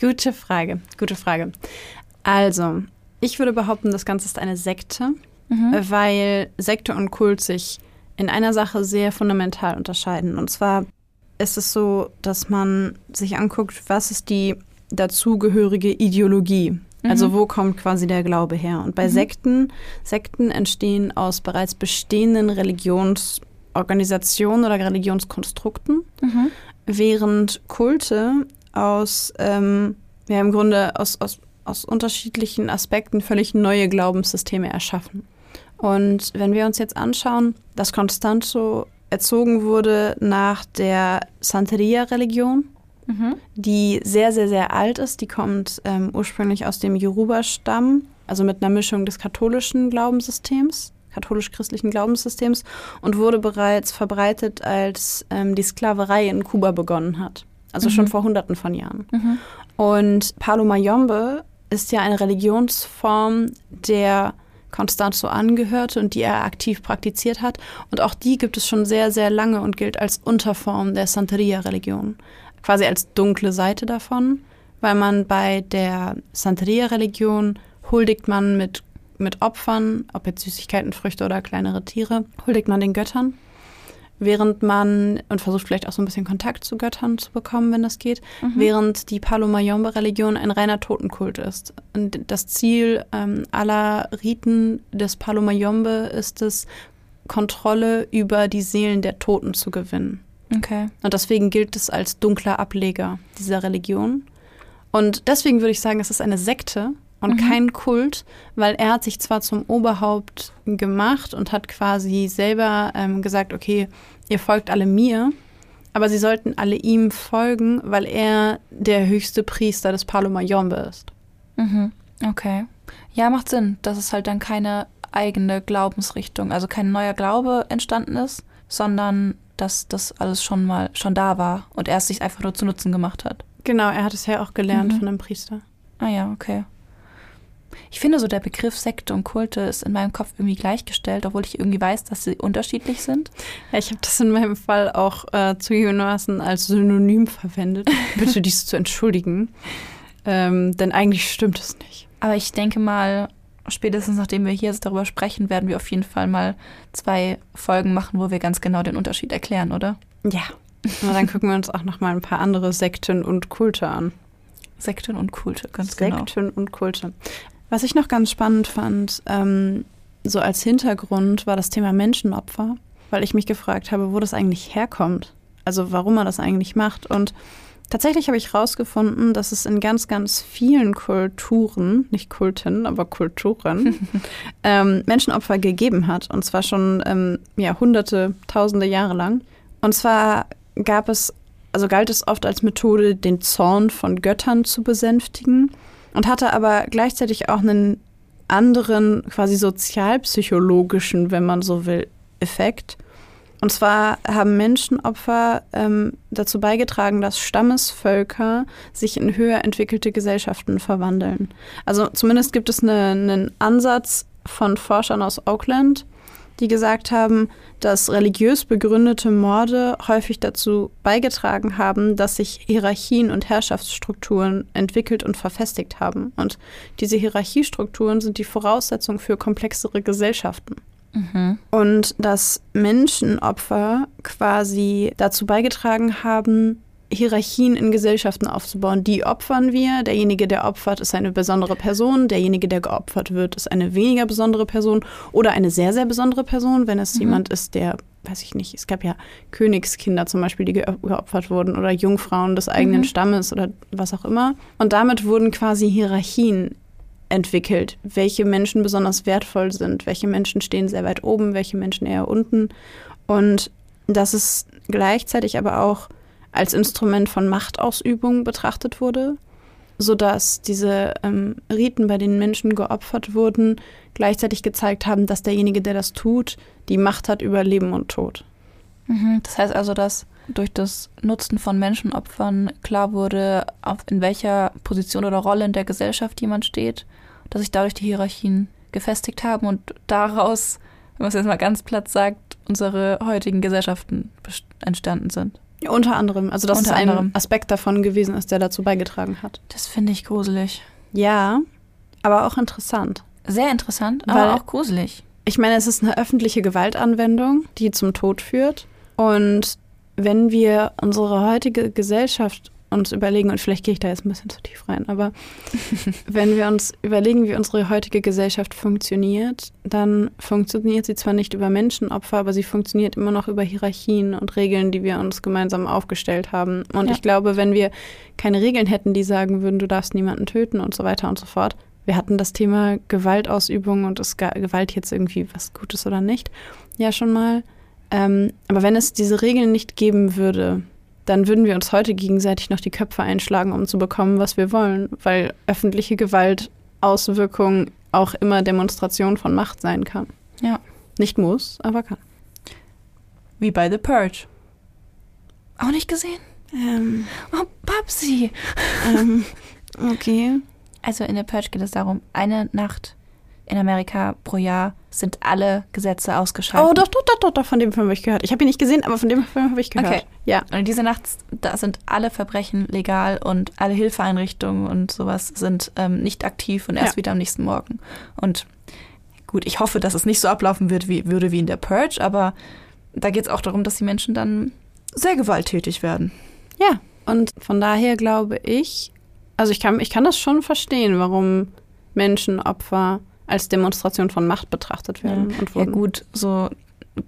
Gute Frage. Gute Frage. Also, ich würde behaupten, das Ganze ist eine Sekte, mhm. weil Sekte und Kult sich in einer Sache sehr fundamental unterscheiden. Und zwar ist es so, dass man sich anguckt, was ist die dazugehörige Ideologie. Also mhm. wo kommt quasi der Glaube her? Und bei mhm. Sekten, Sekten entstehen aus bereits bestehenden Religionsorganisationen oder Religionskonstrukten, mhm. während Kulte aus, ähm, ja im Grunde aus, aus, aus unterschiedlichen Aspekten völlig neue Glaubenssysteme erschaffen. Und wenn wir uns jetzt anschauen, dass Constanzo erzogen wurde nach der Santeria-Religion, Mhm. die sehr, sehr, sehr alt ist. Die kommt ähm, ursprünglich aus dem Yoruba-Stamm, also mit einer Mischung des katholischen Glaubenssystems, katholisch-christlichen Glaubenssystems und wurde bereits verbreitet, als ähm, die Sklaverei in Kuba begonnen hat. Also Mhm. schon vor hunderten von Jahren. Mhm. Und Palo Mayombe ist ja eine Religionsform, der Constanzo angehörte und die er aktiv praktiziert hat. Und auch die gibt es schon sehr, sehr lange und gilt als Unterform der Santeria-Religion. Quasi als dunkle Seite davon, weil man bei der Santeria-Religion huldigt man mit, mit Opfern, ob jetzt Süßigkeiten, Früchte oder kleinere Tiere, huldigt man den Göttern. Während man, und versucht vielleicht auch so ein bisschen Kontakt zu Göttern zu bekommen, wenn das geht, Mhm. während die Palo Mayombe-Religion ein reiner Totenkult ist. Und das Ziel ähm, aller Riten des Palo Mayombe ist es, Kontrolle über die Seelen der Toten zu gewinnen. Okay. Und deswegen gilt es als dunkler Ableger dieser Religion. Und deswegen würde ich sagen, es ist eine Sekte und Mhm. kein Kult, weil er hat sich zwar zum Oberhaupt gemacht und hat quasi selber ähm, gesagt, okay, ihr folgt alle mir, aber sie sollten alle ihm folgen, weil er der höchste Priester des Palo Mayombe ist. Mhm. Okay. Ja, macht Sinn, dass es halt dann keine eigene Glaubensrichtung, also kein neuer Glaube entstanden ist, sondern dass das alles schon mal schon da war und er es sich einfach nur zu Nutzen gemacht hat. Genau, er hat es ja auch gelernt Mhm. von einem Priester. Ah ja, okay. Ich finde so, der Begriff Sekte und Kulte ist in meinem Kopf irgendwie gleichgestellt, obwohl ich irgendwie weiß, dass sie unterschiedlich sind. Ja, ich habe das in meinem Fall auch äh, zugegebenermaßen als Synonym verwendet. [laughs] Bitte dies zu entschuldigen. Ähm, denn eigentlich stimmt es nicht. Aber ich denke mal, spätestens nachdem wir hier jetzt darüber sprechen, werden wir auf jeden Fall mal zwei Folgen machen, wo wir ganz genau den Unterschied erklären, oder? Ja. Na, dann gucken wir uns auch noch mal ein paar andere Sekten und Kulte an. Sekten und Kulte, ganz genau. Sekten und Kulte. Was ich noch ganz spannend fand, ähm, so als Hintergrund war das Thema Menschenopfer, weil ich mich gefragt habe, wo das eigentlich herkommt. Also warum man das eigentlich macht. Und tatsächlich habe ich herausgefunden, dass es in ganz, ganz vielen Kulturen, nicht Kulten, aber Kulturen, [laughs] ähm, Menschenopfer gegeben hat. Und zwar schon ähm, ja, hunderte, tausende Jahre lang. Und zwar gab es, also galt es oft als Methode, den Zorn von Göttern zu besänftigen und hatte aber gleichzeitig auch einen anderen, quasi sozialpsychologischen, wenn man so will, Effekt. Und zwar haben Menschenopfer ähm, dazu beigetragen, dass Stammesvölker sich in höher entwickelte Gesellschaften verwandeln. Also zumindest gibt es eine, einen Ansatz von Forschern aus Oakland, die gesagt haben, dass religiös begründete Morde häufig dazu beigetragen haben, dass sich Hierarchien und Herrschaftsstrukturen entwickelt und verfestigt haben. Und diese Hierarchiestrukturen sind die Voraussetzung für komplexere Gesellschaften. Mhm. Und dass Menschenopfer quasi dazu beigetragen haben, Hierarchien in Gesellschaften aufzubauen. Die opfern wir. Derjenige, der opfert, ist eine besondere Person. Derjenige, der geopfert wird, ist eine weniger besondere Person oder eine sehr, sehr besondere Person, wenn es Mhm. jemand ist, der, weiß ich nicht, es gab ja Königskinder zum Beispiel, die ge geopfert wurden oder Jungfrauen des eigenen Mhm. Stammes oder was auch immer. Und damit wurden quasi Hierarchien entwickelt, welche Menschen besonders wertvoll sind, welche Menschen stehen sehr weit oben, welche Menschen eher unten. Und dass es gleichzeitig aber auch als Instrument von Machtausübung betrachtet wurde, sodass diese ähm, Riten, bei denen Menschen geopfert wurden, gleichzeitig gezeigt haben, dass derjenige, der das tut, die Macht hat über Leben und Tod. Mhm. Das heißt also, dass durch das Nutzen von Menschenopfern klar wurde, in welcher Position oder Rolle in der Gesellschaft jemand steht, dass sich dadurch die Hierarchien gefestigt haben und daraus, wenn man es jetzt mal ganz platt sagt, unsere heutigen Gesellschaften entstanden sind. Ja, unter anderem, also dass es ein anderem. Aspekt davon gewesen ist, der dazu beigetragen hat. Das finde ich gruselig. Ja, aber auch interessant. Sehr interessant, Weil- aber auch gruselig. Ich meine, es ist eine öffentliche Gewaltanwendung, die zum Tod führt. Und wenn wir unsere heutige Gesellschaft uns überlegen, und vielleicht gehe ich da jetzt ein bisschen zu tief rein, aber [laughs] wenn wir uns überlegen, wie unsere heutige Gesellschaft funktioniert, dann funktioniert sie zwar nicht über Menschenopfer, aber sie funktioniert immer noch über Hierarchien und Regeln, die wir uns gemeinsam aufgestellt haben. Und Ja. ich glaube, wenn wir keine Regeln hätten, die sagen würden, du darfst niemanden töten und so weiter und so fort, wir hatten das Thema Gewaltausübung und ist Ge- Gewalt jetzt irgendwie was Gutes oder nicht, ja schon mal, Ähm, aber wenn es diese Regeln nicht geben würde, dann würden wir uns heute gegenseitig noch die Köpfe einschlagen, um zu bekommen, was wir wollen, weil öffentliche Gewalt Auswirkungen auch immer Demonstration von Macht sein kann. Ja. Nicht muss, aber kann. Wie bei The Purge. Auch nicht gesehen? Ähm, Oh, Babsi. ähm, [laughs] okay. Also in The Purge geht es darum, eine Nacht in Amerika pro Jahr sind alle Gesetze ausgeschaltet. Oh, doch, doch, doch, doch, doch, von dem Film habe ich gehört. Ich habe ihn nicht gesehen, aber von dem Film habe ich gehört. Okay. Ja. Und in dieser Nacht, da sind alle Verbrechen legal und alle Hilfeeinrichtungen und sowas sind ähm, nicht aktiv und erst Ja. wieder am nächsten Morgen. Und gut, ich hoffe, dass es nicht so ablaufen wird, wie, würde wie in der Purge, aber da geht es auch darum, dass die Menschen dann sehr gewalttätig werden. Ja. Und von daher glaube ich, also ich kann, ich kann das schon verstehen, warum Menschen, Opfer als Demonstration von Macht betrachtet werden. Und Ja gut, so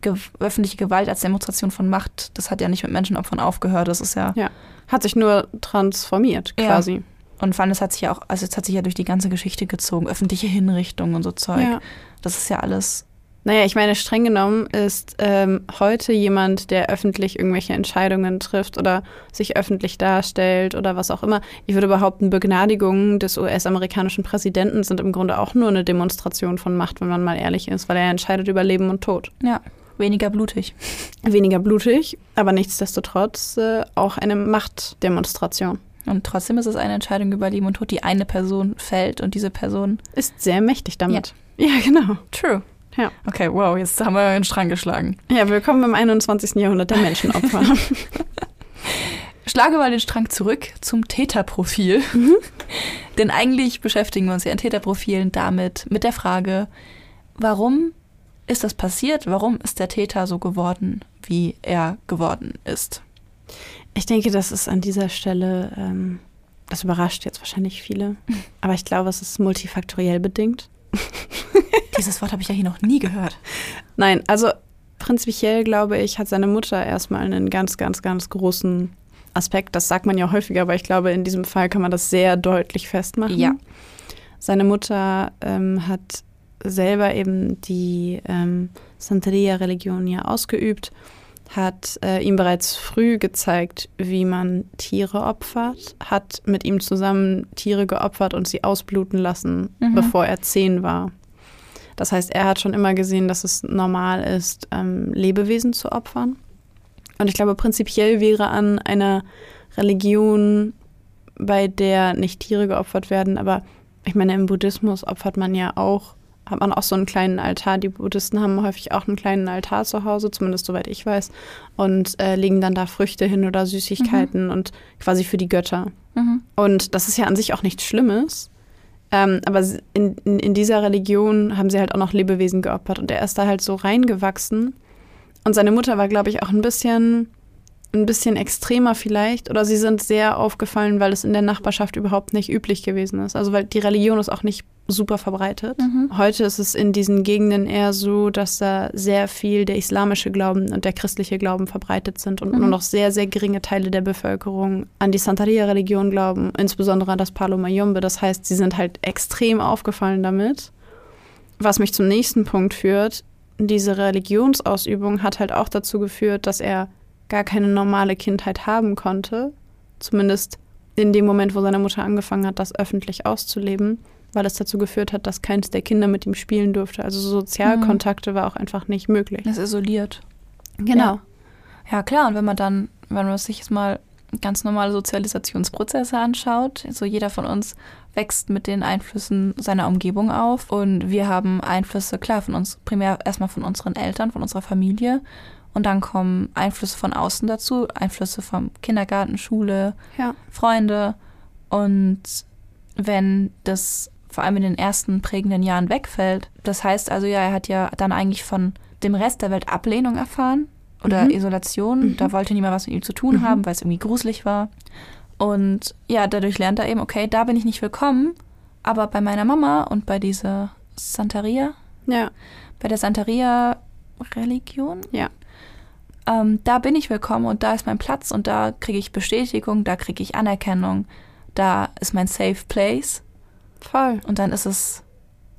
ge öffentliche Gewalt als Demonstration von Macht, das hat ja nicht mit Menschenopfern aufgehört. Das ist ja, Ja. Hat sich nur transformiert, Ja. quasi. und vor allem, es hat sich ja auch, also es hat sich ja durch die ganze Geschichte gezogen, öffentliche Hinrichtungen und so Zeug. Ja. Das ist ja alles. Naja, ich meine, streng genommen ist ähm, heute jemand, der öffentlich irgendwelche Entscheidungen trifft oder sich öffentlich darstellt oder was auch immer. Ich würde behaupten, Begnadigungen des US-amerikanischen Präsidenten sind im Grunde auch nur eine Demonstration von Macht, wenn man mal ehrlich ist, weil er entscheidet über Leben und Tod. Ja, weniger blutig. Weniger blutig, aber nichtsdestotrotz äh, auch eine Machtdemonstration. Und trotzdem ist es eine Entscheidung über Leben und Tod, die eine Person fällt und diese Person. Ist sehr mächtig damit. Ja, genau. True. Ja. Okay, wow, jetzt haben wir einen Strang geschlagen. Ja, willkommen im 21. Jahrhundert der Menschenopfer. [laughs] Schlage mal den Strang zurück zum Täterprofil. [laughs] Denn eigentlich beschäftigen wir uns ja in Täterprofilen damit, mit der Frage, warum ist das passiert? Warum ist der Täter so geworden, wie er geworden ist? Ich denke, das ist an dieser Stelle, ähm, das überrascht jetzt wahrscheinlich viele, [laughs] aber ich glaube, es ist multifaktoriell bedingt. [laughs] Dieses Wort habe ich ja hier noch nie gehört. Nein, also prinzipiell glaube ich, hat seine Mutter erstmal einen ganz, ganz, ganz großen Aspekt. Das sagt man ja häufiger, aber ich glaube, in diesem Fall kann man das sehr deutlich festmachen. Ja. Seine Mutter ähm, hat selber eben die ähm, Santeria-Religion ja ausgeübt, hat äh, ihm bereits früh gezeigt, wie man Tiere opfert, hat mit ihm zusammen Tiere geopfert und sie ausbluten lassen, Mhm. bevor er zehn war. Das heißt, er hat schon immer gesehen, dass es normal ist, ähm, Lebewesen zu opfern. Und ich glaube, prinzipiell wäre an einer Religion, bei der nicht Tiere geopfert werden, aber ich meine, im Buddhismus opfert man ja auch, hat man auch so einen kleinen Altar. Die Buddhisten haben häufig auch einen kleinen Altar zu Hause, zumindest soweit ich weiß, und äh, legen dann da Früchte hin oder Süßigkeiten und quasi für die Götter. Mhm. Und das ist ja an sich auch nichts Schlimmes. Ähm, aber in, in, in dieser Religion haben sie halt auch noch Lebewesen geopfert und er ist da halt so reingewachsen. Und seine Mutter war, glaube ich, auch ein bisschen, ein bisschen extremer vielleicht. Oder sie sind sehr aufgefallen, weil es in der Nachbarschaft überhaupt nicht üblich gewesen ist. Also weil die Religion ist auch nicht super verbreitet. Mhm. Heute ist es in diesen Gegenden eher so, dass da sehr viel der islamische Glauben und der christliche Glauben verbreitet sind und Mhm. nur noch sehr, sehr geringe Teile der Bevölkerung an die Santeria-Religion glauben, insbesondere an das Palo Mayombe. Das heißt, sie sind halt extrem aufgefallen damit. Was mich zum nächsten Punkt führt, diese Religionsausübung hat halt auch dazu geführt, dass er gar keine normale Kindheit haben konnte. Zumindest in dem Moment, wo seine Mutter angefangen hat, das öffentlich auszuleben, weil es dazu geführt hat, dass keins der Kinder mit ihm spielen durfte. Also Sozialkontakte war auch einfach nicht möglich. Das ist isoliert. Genau. Ja, klar. Und wenn man dann, wenn man sich jetzt mal ganz normale Sozialisationsprozesse anschaut, so jeder von uns wächst mit den Einflüssen seiner Umgebung auf und wir haben Einflüsse, klar, von uns, primär erstmal von unseren Eltern, von unserer Familie und dann kommen Einflüsse von außen dazu, Einflüsse vom Kindergarten, Schule, Ja. Freunde und wenn das vor allem in den ersten prägenden Jahren wegfällt, das heißt also ja, er hat ja dann eigentlich von dem Rest der Welt Ablehnung erfahren oder Mhm. Isolation. Mhm. Da wollte niemand was mit ihm zu tun Mhm. haben, weil es irgendwie gruselig war. Und ja, dadurch lernt er eben, okay, da bin ich nicht willkommen, aber bei meiner Mama und bei dieser Santeria, Ja. bei der Santeria-Religion, Ja. Ähm, da bin ich willkommen und da ist mein Platz und da kriege ich Bestätigung, da kriege ich Anerkennung, da ist mein Safe Place Voll. und dann ist es,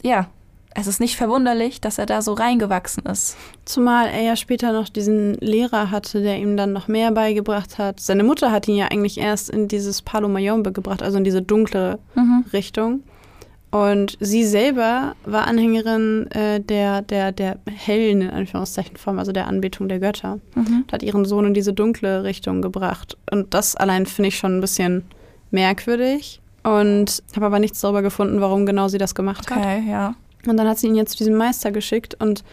ja, es ist nicht verwunderlich, dass er da so reingewachsen ist. Zumal er ja später noch diesen Lehrer hatte, der ihm dann noch mehr beigebracht hat. Seine Mutter hat ihn ja eigentlich erst in dieses Palo Mayombe gebracht, also in diese dunkle Mhm. Richtung. Und sie selber war Anhängerin äh, der, der, der hellen, in Anführungszeichen, Form, also der Anbetung der Götter. Mhm. Hat ihren Sohn in diese dunkle Richtung gebracht. Und das allein finde ich schon ein bisschen merkwürdig. Und habe aber nichts darüber gefunden, warum genau sie das gemacht hat. Okay, ja. Und dann hat sie ihn jetzt zu diesem Meister geschickt und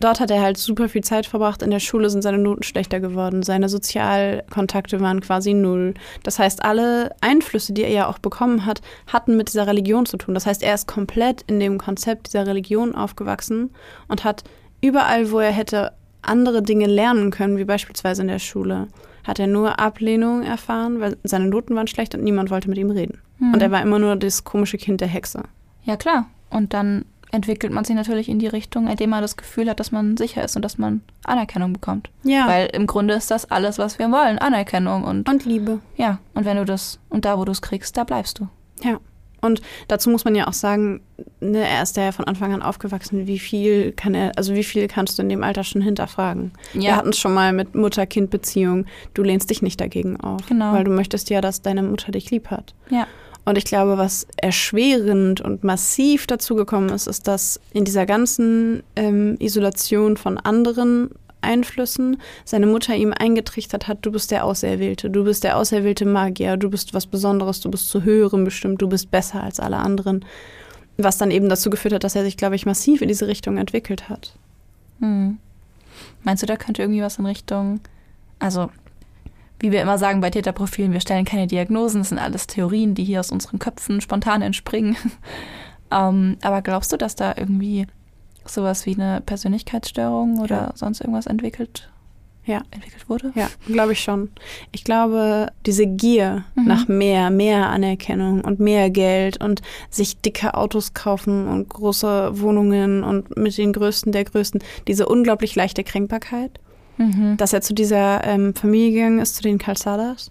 dort hat er halt super viel Zeit verbracht. In der Schule sind seine Noten schlechter geworden. Seine Sozialkontakte waren quasi null. Das heißt, alle Einflüsse, die er ja auch bekommen hat, hatten mit dieser Religion zu tun. Das heißt, er ist komplett in dem Konzept dieser Religion aufgewachsen und hat überall, wo er hätte andere Dinge lernen können, wie beispielsweise in der Schule, hat er nur Ablehnung erfahren, weil seine Noten waren schlecht und niemand wollte mit ihm reden. Mhm. Und er war immer nur das komische Kind der Hexe. Ja, klar. Und dann entwickelt man sich natürlich in die Richtung, indem man das Gefühl hat, dass man sicher ist und dass man Anerkennung bekommt. Ja. Weil im Grunde ist das alles, was wir wollen. Anerkennung und und Liebe. ja. Und wenn du das, und da, wo du es kriegst, da bleibst du. Ja. Und dazu muss man ja auch sagen, ne, er ist ja von Anfang an aufgewachsen. Wie viel kann er, also wie viel kannst du in dem Alter schon hinterfragen? Wir hatten es schon mal mit Mutter-Kind-Beziehung. Du lehnst dich nicht dagegen auf. Genau. Weil du möchtest ja, dass deine Mutter dich lieb hat. Ja. Und ich glaube, was erschwerend und massiv dazugekommen ist, ist, dass in dieser ganzen ähm, Isolation von anderen Einflüssen seine Mutter ihm eingetrichtert hat, du bist der Auserwählte, du bist der auserwählte Magier, du bist was Besonderes, du bist zu Höherem bestimmt, du bist besser als alle anderen. Was dann eben dazu geführt hat, dass er sich, glaube ich, massiv in diese Richtung entwickelt hat. Hm. Meinst du, da könnte irgendwie was in Richtung, also wie wir immer sagen bei Täterprofilen, wir stellen keine Diagnosen, das sind alles Theorien, die hier aus unseren Köpfen spontan entspringen. [laughs] ähm, aber glaubst du, dass da irgendwie sowas wie eine Persönlichkeitsstörung oder Ja. sonst irgendwas entwickelt, Ja. entwickelt wurde? Ja, glaube ich schon. Ich glaube, diese Gier Mhm. nach mehr, mehr Anerkennung und mehr Geld und sich dicke Autos kaufen und große Wohnungen und mit den Größten der Größten, diese unglaublich leichte Kränkbarkeit, Mhm. dass er zu dieser ähm, Familie gegangen ist, zu den Calzadas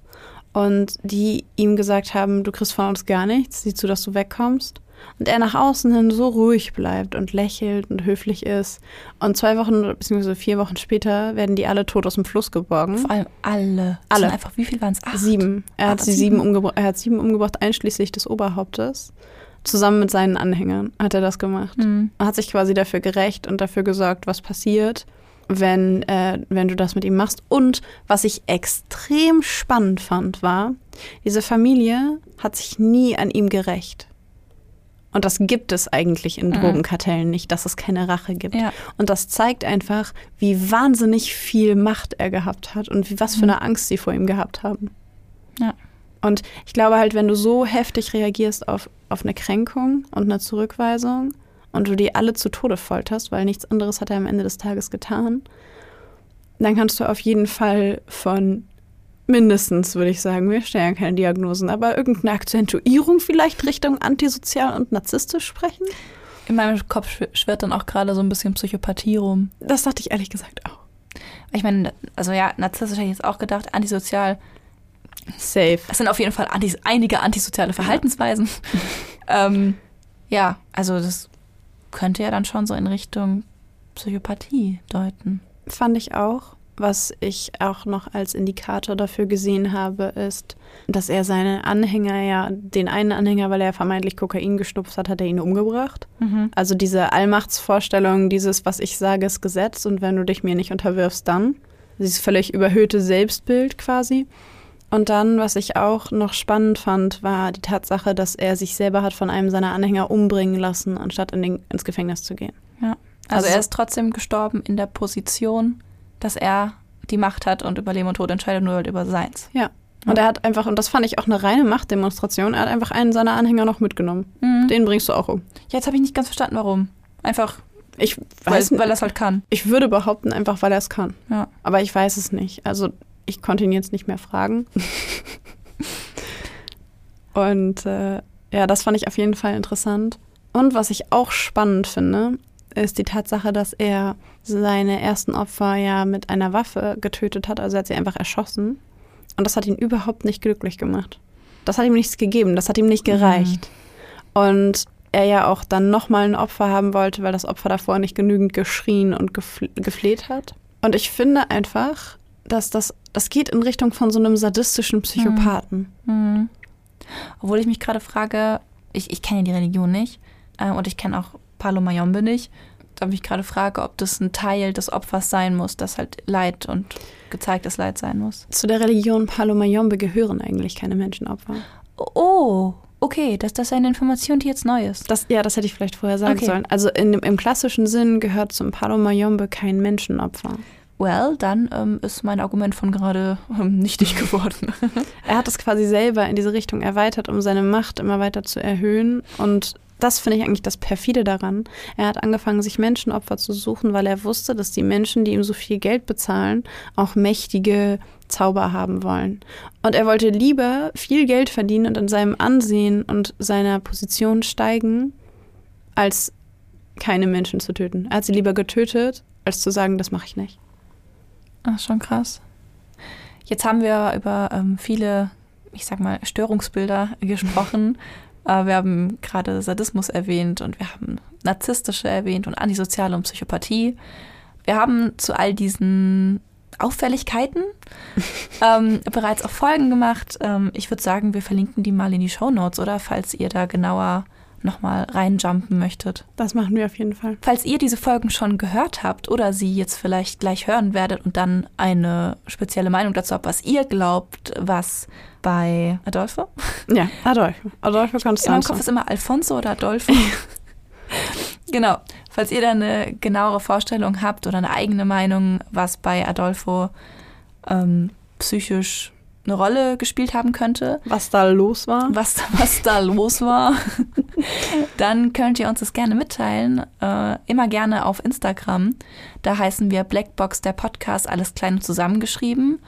und die ihm gesagt haben, du kriegst von uns gar nichts, sieh zu, dass du wegkommst. Und er nach außen hin so ruhig bleibt und lächelt und höflich ist. Und zwei Wochen bzw. vier Wochen später werden die alle tot aus dem Fluss geborgen. Vor allem alle. Alle. Einfach, wie viel waren es? Sieben. Er hat sie sieben. Er hat sieben umgebracht, einschließlich des Oberhauptes. Zusammen mit seinen Anhängern hat er das gemacht. Mhm. Er hat sich quasi dafür gerecht und dafür gesorgt, was passiert, wenn, äh, wenn du das mit ihm machst. Und was ich extrem spannend fand, war, diese Familie hat sich nie an ihm gerecht. Und das gibt es eigentlich in Mhm. Drogenkartellen nicht, dass es keine Rache gibt. Ja. Und das zeigt einfach, wie wahnsinnig viel Macht er gehabt hat und wie, was für Mhm. eine Angst sie vor ihm gehabt haben. Ja. Und ich glaube halt, wenn du so heftig reagierst auf, auf eine Kränkung und eine Zurückweisung und du die alle zu Tode folterst, weil nichts anderes hat er am Ende des Tages getan, dann kannst du auf jeden Fall von mindestens, würde ich sagen, wir stellen keine Diagnosen, aber irgendeine Akzentuierung vielleicht Richtung antisozial und narzisstisch sprechen? In meinem Kopf schw- schwirrt dann auch gerade so ein bisschen Psychopathie rum. Das dachte ich ehrlich gesagt auch. Ich meine, also ja, narzisstisch hätte ich jetzt auch gedacht, antisozial. Safe. Es sind auf jeden Fall antis einige antisoziale Verhaltensweisen. [laughs] ähm, ja, also das könnte ja dann schon so in Richtung Psychopathie deuten. Fand ich auch. Was ich auch noch als Indikator dafür gesehen habe, ist, dass er seine Anhänger ja, den einen Anhänger, weil er vermeintlich Kokain geschnupft hat, hat er ihn umgebracht. Also diese Allmachtsvorstellung, dieses, was ich sage, ist Gesetz und wenn du dich mir nicht unterwirfst, dann. Dieses völlig überhöhte Selbstbild quasi. Und dann, was ich auch noch spannend fand, war die Tatsache, dass er sich selber hat von einem seiner Anhänger umbringen lassen, anstatt in den, ins Gefängnis zu gehen. Ja. Also, Also- er ist trotzdem gestorben in der Position, dass er die Macht hat und über Leben und Tod entscheidet, nur halt über seins. Ja. Und er hat einfach, und das fand ich auch eine reine Machtdemonstration, er hat einfach einen seiner Anhänger noch mitgenommen. Mhm. Den bringst du auch um. Ja, jetzt habe ich nicht ganz verstanden, warum. Einfach, Ich weil, weiß weil er es halt kann. Ich würde behaupten, einfach weil er es kann. Ja. Aber ich weiß es nicht. Also ich konnte ihn jetzt nicht mehr fragen. [laughs] Und äh, ja, das fand ich auf jeden Fall interessant. Und was ich auch spannend finde, ist die Tatsache, dass er seine ersten Opfer ja mit einer Waffe getötet hat. Also er hat sie einfach erschossen. Und das hat ihn überhaupt nicht glücklich gemacht. Das hat ihm nichts gegeben. Das hat ihm nicht gereicht. Und er ja auch dann nochmal ein Opfer haben wollte, weil das Opfer davor nicht genügend geschrien und gefl gefleht hat. Und ich finde einfach, dass das, das geht in Richtung von so einem sadistischen Psychopathen. Mhm. Obwohl ich mich gerade frage, ich, ich kenne die Religion nicht äh, und ich kenne auch Palo Mayombe nicht. Da mich gerade frage, ob das ein Teil des Opfers sein muss, das halt Leid und gezeigtes Leid sein muss. Zu der Religion Palo Mayombe gehören eigentlich keine Menschenopfer. Oh, okay, das, das ist eine Information, die jetzt neu ist. Das, ja, das hätte ich vielleicht vorher sagen okay. sollen. Also in, im klassischen Sinn gehört zum Palo Mayombe kein Menschenopfer. Well, dann ähm, ist mein Argument von gerade ähm, [laughs] nichtig geworden. [laughs] er hat es quasi selber in diese Richtung erweitert, um seine Macht immer weiter zu erhöhen. Und das finde ich eigentlich das perfide daran. Er hat angefangen, sich Menschenopfer zu suchen, weil er wusste, dass die Menschen, die ihm so viel Geld bezahlen, auch mächtige Zauber haben wollen. Und er wollte lieber viel Geld verdienen und in seinem Ansehen und seiner Position steigen, als keine Menschen zu töten. Er hat sie lieber getötet, als zu sagen, das mache ich nicht. Ach, schon krass. Jetzt haben wir über ähm, viele, ich sag mal, Störungsbilder [laughs] gesprochen. äh, wir haben gerade Sadismus erwähnt und wir haben narzisstische erwähnt und Antisoziale und Psychopathie. Wir haben zu all diesen Auffälligkeiten [laughs] ähm, bereits auch Folgen gemacht. Ähm, ich würde sagen, wir verlinken die mal in die Show Notes, oder? Falls ihr da genauer nochmal reinjumpen möchtet. Das machen wir auf jeden Fall. Falls ihr diese Folgen schon gehört habt oder sie jetzt vielleicht gleich hören werdet und dann eine spezielle Meinung dazu habt, was ihr glaubt, was bei Adolfo? Ja, Adolfo. Adolfo Constanzo. In meinem Kopf ist immer Alfonso oder Adolfo. [laughs] genau. Falls ihr da eine genauere Vorstellung habt oder eine eigene Meinung, was bei Adolfo ähm, psychisch eine Rolle gespielt haben könnte. Was da los war. Was, was da los war. [laughs] Dann könnt ihr uns das gerne mitteilen. Äh, immer gerne auf Instagram. Da heißen wir Blackbox der Podcast, alles klein und zusammengeschrieben.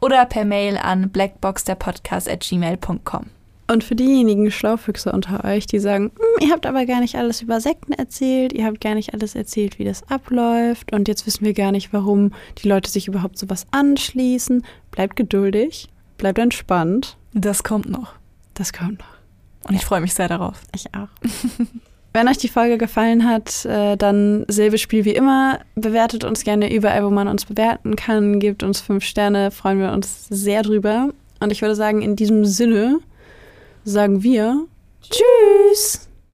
Oder per Mail an blackboxderpodcast.gmail.com. Und für diejenigen Schlaufüchse unter euch, die sagen, hm, ihr habt aber gar nicht alles über Sekten erzählt, ihr habt gar nicht alles erzählt, wie das abläuft und jetzt wissen wir gar nicht, warum die Leute sich überhaupt sowas anschließen, bleibt geduldig. Bleibt entspannt. Das kommt noch. Das kommt noch. Und ich freue mich sehr darauf. Ich auch. [laughs] Wenn euch die Folge gefallen hat, äh, dann selbes Spiel wie immer. Bewertet uns gerne überall, wo man uns bewerten kann. Gebt uns fünf Sterne, freuen wir uns sehr drüber. Und ich würde sagen, in diesem Sinne sagen wir Tschüss.